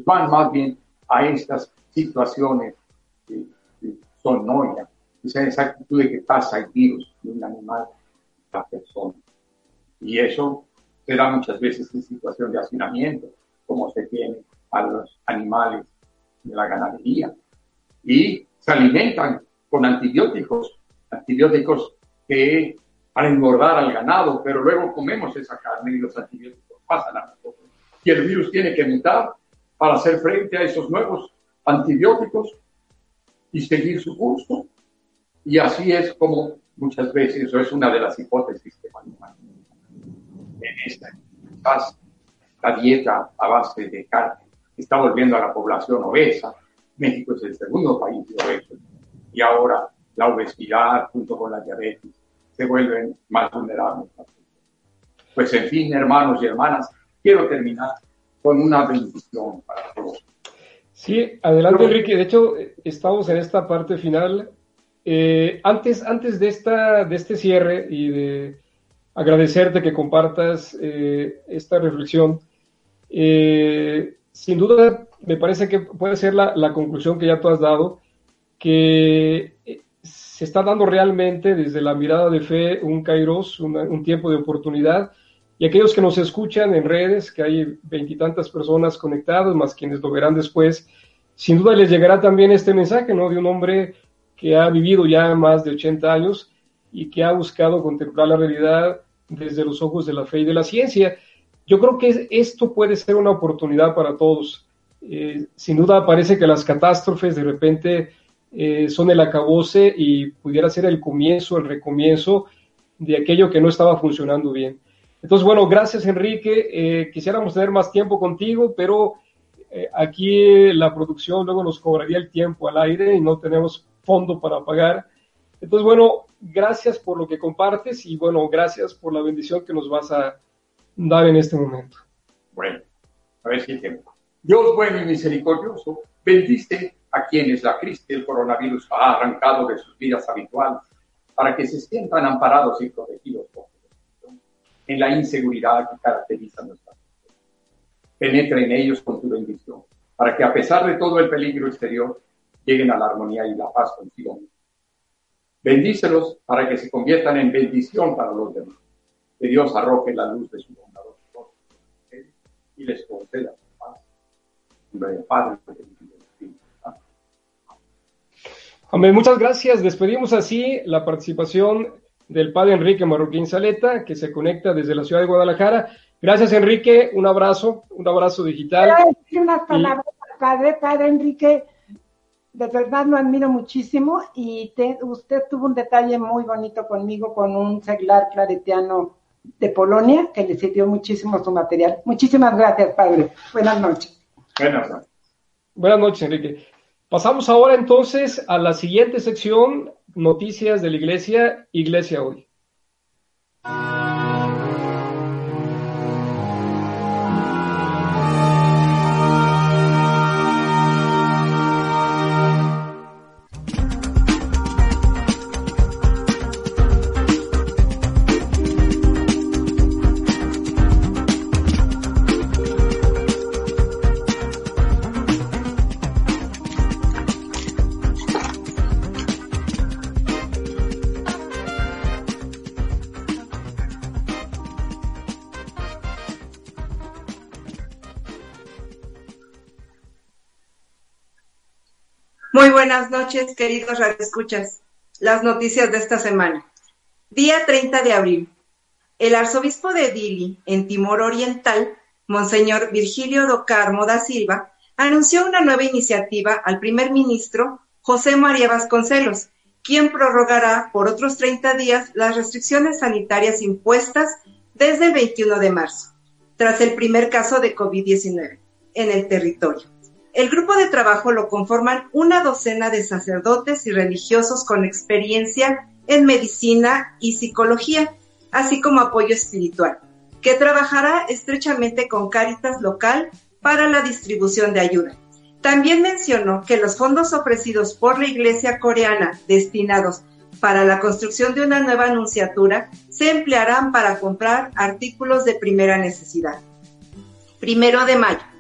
van más bien a estas situaciones que, son noia, esa exactitud de que pasa el virus de un animal a la persona. Y eso se da muchas veces en situación de hacinamiento, como se tiene a los animales de la ganadería. Y se alimentan con antibióticos, antibióticos que para engordar al ganado, pero luego comemos esa carne y los antibióticos pasan a nosotros. Y el virus tiene que mutar para hacer frente a esos nuevos antibióticos y seguir su curso. Y así es como muchas veces, eso es una de las hipótesis que manejan en esta. la dieta a base de carne está volviendo a la población obesa. México es el segundo país de obesos. Y ahora la obesidad junto con la diabetes se vuelven más vulnerables. Pues en fin, hermanos y hermanas, quiero terminar con una bendición para todos. Sí, adelante Enrique. De hecho, estamos en esta parte final. Eh, antes, antes de, esta, de este cierre y de agradecerte que compartas eh, esta reflexión, eh, sin duda me parece que puede ser la, la conclusión que ya tú has dado, que se está dando realmente desde la mirada de fe un kairos, un tiempo de oportunidad. Y aquellos que nos escuchan en redes, que hay veintitantas personas conectadas, más quienes lo verán después, sin duda les llegará también este mensaje, ¿no? De un hombre que ha vivido ya más de 80 años y que ha buscado contemplar la realidad desde los ojos de la fe y de la ciencia. Yo creo que esto puede ser una oportunidad para todos. Eh, sin duda parece que las catástrofes de repente eh, son el acabose y pudiera ser el comienzo, el recomienzo de aquello que no estaba funcionando bien. Entonces, bueno, gracias Enrique. Eh, quisiéramos tener más tiempo contigo, pero eh, aquí la producción luego nos cobraría el tiempo al aire y no tenemos fondo para pagar. Entonces, bueno, gracias por lo que compartes y bueno, gracias por la bendición que nos vas a dar en este momento. Bueno, a ver si tiempo. Dios bueno y misericordioso, bendice a quienes la crisis del coronavirus ha arrancado de sus vidas habituales, para que se sientan amparados y protegidos por en la inseguridad que caracteriza nuestra vida. Penetra en ellos con tu bendición, para que a pesar de todo el peligro exterior, lleguen a la armonía y la paz mismos. Bendícelos para que se conviertan en bendición para los demás. que Dios arroje la luz de su bondad y les conceda paz. Amén. Muchas gracias. Despedimos así la participación del padre Enrique Marroquín Saleta, que se conecta desde la ciudad de Guadalajara. Gracias, Enrique. Un abrazo, un abrazo digital. Quiero decir unas palabras al padre. Padre Enrique, de verdad lo admiro muchísimo y te- usted tuvo un detalle muy bonito conmigo con un seglar claretiano de Polonia que le sirvió muchísimo su material. Muchísimas gracias, padre. Buenas noches. Buenas noches. Buenas noches, Enrique. Pasamos ahora entonces a la siguiente sección, noticias de la iglesia, Iglesia Hoy. Buenas noches, queridos radioescuchas. Las noticias de esta semana. Día 30 de abril. El arzobispo de Dili, en Timor Oriental, Monseñor Virgilio do Carmo da Silva, anunció una nueva iniciativa al primer ministro José María Vasconcelos, quien prorrogará por otros 30 días las restricciones sanitarias impuestas desde el 21 de marzo, tras el primer caso de COVID-19 en el territorio. El grupo de trabajo lo conforman una docena de sacerdotes y religiosos con experiencia en medicina y psicología, así como apoyo espiritual, que trabajará estrechamente con Cáritas local para la distribución de ayuda. También mencionó que los fondos ofrecidos por la Iglesia coreana destinados para la construcción de una nueva anunciatura se emplearán para comprar artículos de primera necesidad. Primero de mayo.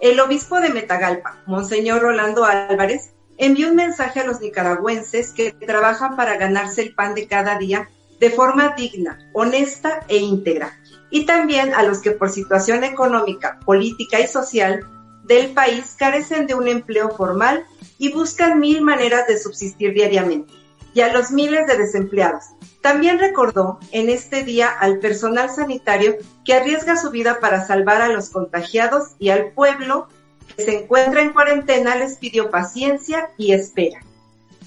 El obispo de Metagalpa, Monseñor Rolando Álvarez, envió un mensaje a los nicaragüenses que trabajan para ganarse el pan de cada día de forma digna, honesta e íntegra, y también a los que por situación económica, política y social del país carecen de un empleo formal y buscan mil maneras de subsistir diariamente, y a los miles de desempleados. También recordó en este día al personal sanitario que arriesga su vida para salvar a los contagiados y al pueblo que se encuentra en cuarentena les pidió paciencia y espera.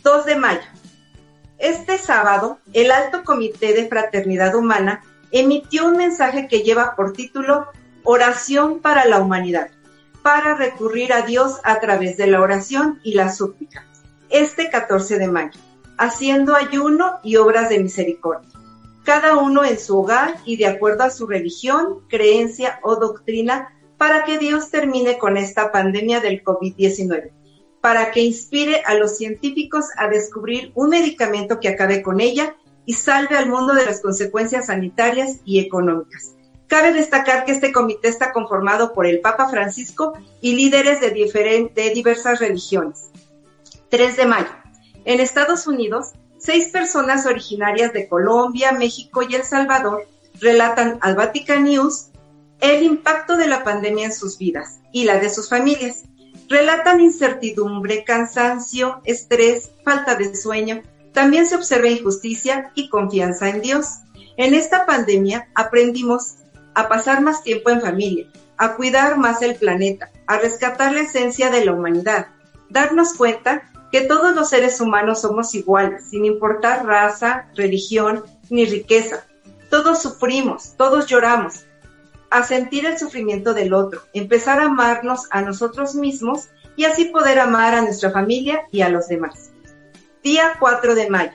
2 de mayo. Este sábado, el Alto Comité de Fraternidad Humana emitió un mensaje que lleva por título Oración para la Humanidad, para recurrir a Dios a través de la oración y la súplica. Este 14 de mayo, haciendo ayuno y obras de misericordia, cada uno en su hogar y de acuerdo a su religión, creencia o doctrina, para que Dios termine con esta pandemia del COVID-19 para que inspire a los científicos a descubrir un medicamento que acabe con ella y salve al mundo de las consecuencias sanitarias y económicas. Cabe destacar que este comité está conformado por el Papa Francisco y líderes de, diversas religiones. 3 de mayo. En Estados Unidos, seis personas originarias de Colombia, México y El Salvador relatan al Vatican News el impacto de la pandemia en sus vidas y la de sus familias. Relatan incertidumbre, cansancio, estrés, falta de sueño. También se observa injusticia y confianza en Dios. En esta pandemia aprendimos a pasar más tiempo en familia, a cuidar más el planeta, a rescatar la esencia de la humanidad, darnos cuenta que todos los seres humanos somos iguales, sin importar raza, religión ni riqueza. Todos sufrimos, todos lloramos, a sentir el sufrimiento del otro, empezar a amarnos a nosotros mismos y así poder amar a nuestra familia y a los demás. Día 4 de mayo.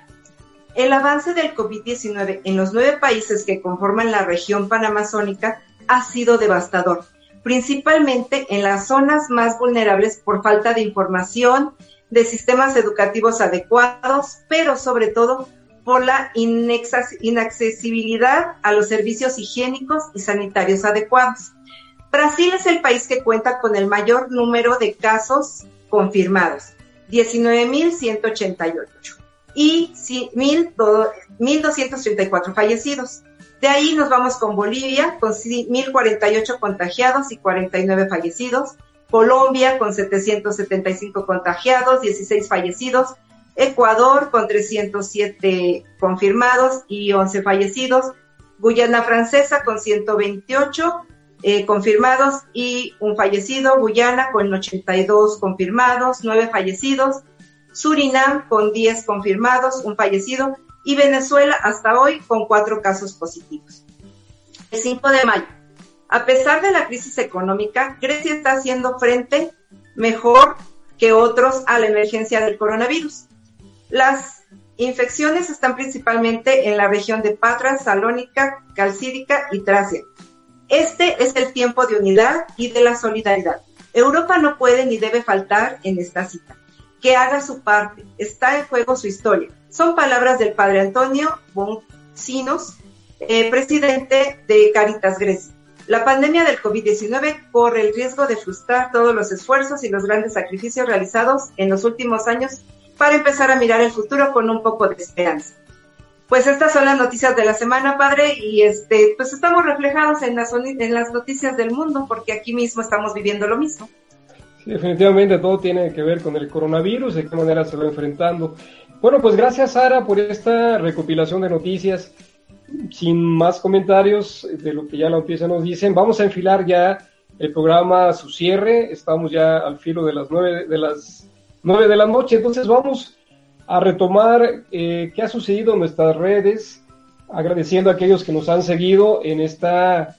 El avance del COVID-19 en los nueve países que conforman la región panamazónica ha sido devastador, principalmente en las zonas más vulnerables por falta de información, de sistemas educativos adecuados, pero sobre todo por la inaccesibilidad a los servicios higiénicos y sanitarios adecuados. Brasil es el país que cuenta con el mayor número de casos confirmados, 19.188, y ci- mil do- 1.234 fallecidos. De ahí nos vamos con Bolivia, con 1.048 contagiados y 49 fallecidos. Colombia, con 775 contagiados, 16 fallecidos. Ecuador, con 307 confirmados y 11 fallecidos. Guyana Francesa, con 128 eh, confirmados y un fallecido. Guyana, con 82 confirmados, 9 fallecidos. Surinam, con 10 confirmados, un fallecido y Venezuela hasta hoy con cuatro casos positivos. El 5 de mayo. A pesar de la crisis económica, Grecia está haciendo frente mejor que otros a la emergencia del coronavirus. Las infecciones están principalmente en la región de Patra, Salónica, Calcídica y Tracia. Este es el tiempo de unidad y de la solidaridad. Europa no puede ni debe faltar en esta cita. Que haga su parte. Está en juego su historia son palabras del padre Antonio Boncinos, eh, presidente de Caritas Grecia. La pandemia del COVID-19 corre el riesgo de frustrar todos los esfuerzos y los grandes sacrificios realizados en los últimos años para empezar a mirar el futuro con un poco de esperanza. Pues estas son las noticias de la semana, padre, y este, pues estamos reflejados en las, en las noticias del mundo, porque aquí mismo estamos viviendo lo mismo. Sí, definitivamente todo tiene que ver con el coronavirus, de qué manera se va enfrentando. Bueno, pues gracias Sara por esta recopilación de noticias. Sin más comentarios de lo que ya la noticia nos dicen, vamos a enfilar ya el programa a su cierre. Estamos ya al filo de las nueve de las nueve de la noche, entonces vamos a retomar eh, qué ha sucedido en nuestras redes, agradeciendo a aquellos que nos han seguido en esta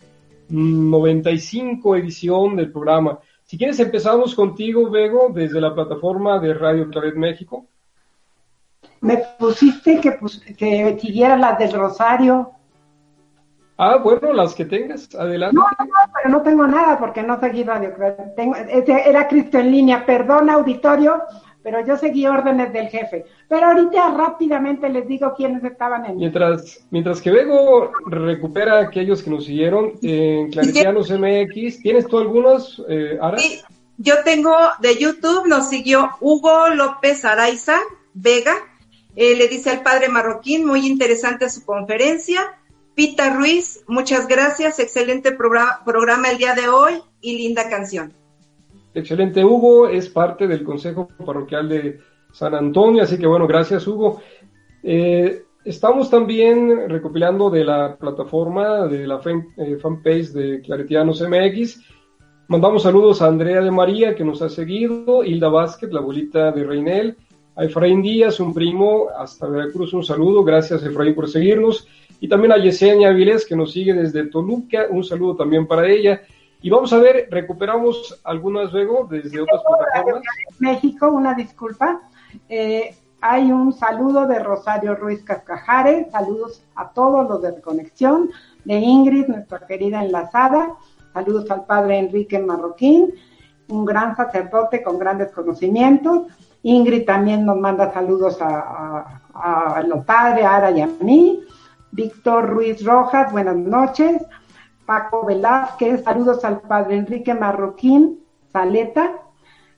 95 edición del programa. Si quieres empezamos contigo, Vego, desde la plataforma de Radio Claret México me pusiste que, pues, que siguiera las del Rosario. Ah, bueno, las que tengas, adelante. No, no, pero no tengo nada porque no seguí radio. Tengo, era Cristo en línea, perdón auditorio, pero yo seguí órdenes del jefe. Pero ahorita rápidamente les digo quiénes estaban en. Mientras, mientras que Vego recupera aquellos que nos siguieron en MX, ¿tienes tú algunos, eh, Ara? Sí, yo tengo de YouTube, nos siguió Hugo López Araiza Vega, eh, le dice al padre Marroquín, muy interesante su conferencia. Pita Ruiz, muchas gracias, excelente programa, el día de hoy y linda canción. Excelente, Hugo, es parte del Consejo Parroquial de San Antonio, así que bueno, gracias Hugo. Eh, estamos también recopilando de la plataforma de la eh, fanpage de Claretianos MX. Mandamos saludos a Andrea de María, que nos ha seguido, Hilda Vázquez, la abuelita de Reinel, a Efraín Díaz, un primo, hasta Veracruz, un saludo, gracias Efraín por seguirnos, y también a Yesenia Avilés, que nos sigue desde Toluca, un saludo también para ella. Y vamos a ver, recuperamos algunas luego desde otras plataformas. México, una disculpa. Eh, hay un saludo de Rosario Ruiz Cascajares, saludos a todos los de Conexión, de Ingrid, nuestra querida enlazada, saludos al padre Enrique Marroquín, un gran sacerdote con grandes conocimientos, Ingrid también nos manda saludos a, los padres, a Ara y a mí. Víctor Ruiz Rojas, buenas noches. Paco Velázquez, saludos al padre Enrique Marroquín, Saleta.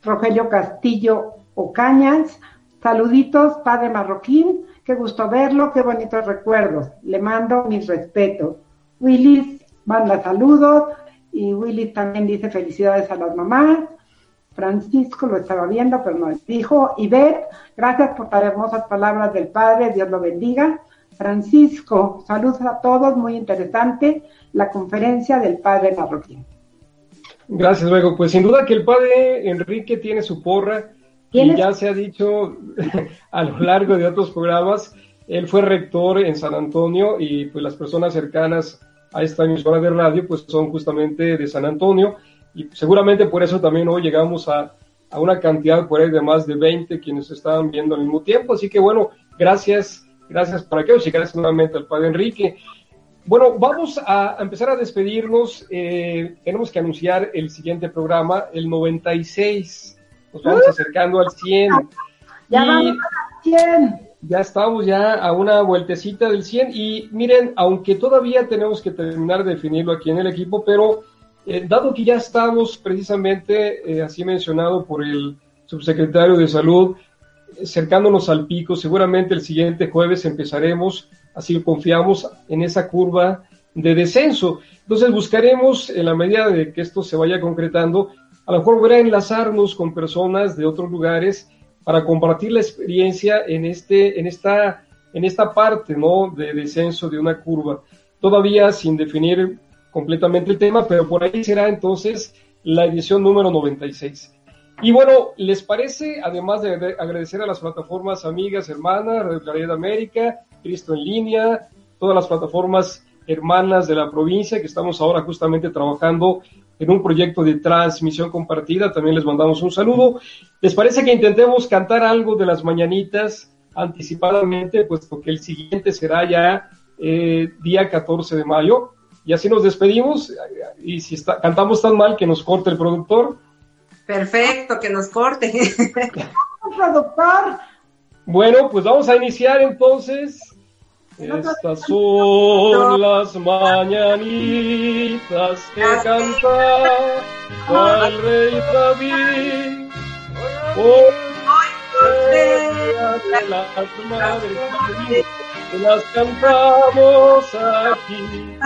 Rogelio Castillo Ocañas, saluditos, padre Marroquín, qué gusto verlo, qué bonitos recuerdos. Le mando mis respetos. Willis manda saludos y Willis también dice felicidades a las mamás. Francisco lo estaba viendo, pero no dijo. Ivette, gracias por tan hermosas palabras del Padre, Dios lo bendiga. Francisco, saludos a todos, muy interesante la conferencia del Padre Marroquín. Gracias, luego. Pues sin duda que el Padre Enrique tiene su porra y ya se ha dicho [LAUGHS] a lo largo de otros programas, él fue rector en San Antonio y pues las personas cercanas a esta emisora de radio pues son justamente de San Antonio y seguramente por eso también hoy llegamos a, a, una cantidad por ahí de más de 20 quienes estaban viendo al mismo tiempo. Así que bueno, gracias, gracias por aquellos y gracias nuevamente al Padre Enrique. Bueno, vamos a empezar a despedirnos. Eh, tenemos que anunciar el siguiente programa, el 96. Nos vamos uh. acercando al 100. Ya vamos al 100. Ya estamos ya a una vueltecita del 100 y miren, aunque todavía tenemos que terminar de definirlo aquí en el equipo, pero eh, dado que ya estamos precisamente, eh, así mencionado por el subsecretario de Salud, cercándonos al pico, seguramente el siguiente jueves empezaremos, así confiamos en esa curva de descenso. Entonces buscaremos, en la medida de que esto se vaya concretando, a lo mejor volver a enlazarnos con personas de otros lugares para compartir la experiencia en, este, en, esta, en esta parte ¿no? de descenso de una curva. Todavía sin definir completamente el tema, pero por ahí será entonces la edición número 96. Y bueno, ¿les parece, además de agradecer a las plataformas amigas, hermanas, Radio Claridad América, Cristo en línea, todas las plataformas hermanas de la provincia que estamos ahora justamente trabajando en un proyecto de transmisión compartida, también les mandamos un saludo. ¿Les parece que intentemos cantar algo de las mañanitas anticipadamente, puesto que el siguiente será ya eh, día 14 de mayo? Y así nos despedimos, y si está, cantamos tan mal que nos corte el productor, Perfecto, que nos corte. productor. Bueno, pues vamos a iniciar entonces. Estas son las mañanitas que canta el rey David. Hoy de las madres que las cantamos aquí.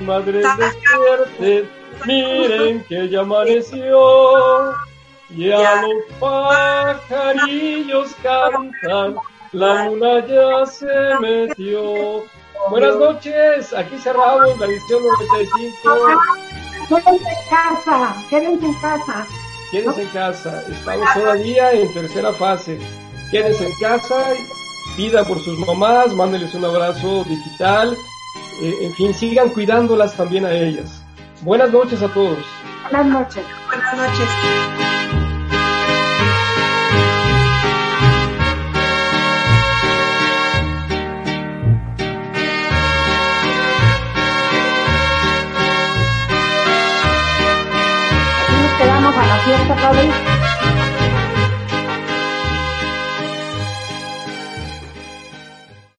[LAUGHS] Madres despierten Miren que ya amaneció, ya los pajarillos cantan, la luna ya se metió. Buenas noches, aquí cerramos la edición 95. Quédense en casa, quédense en casa. Quédense en casa, estamos todavía en tercera fase. Quédense en casa, pida por sus mamás, mándeles un abrazo digital. Eh, en fin, sigan cuidándolas también a ellas. Buenas noches a todos. Buenas noches. Buenas noches. Aquí nos quedamos a la fiesta, Padre.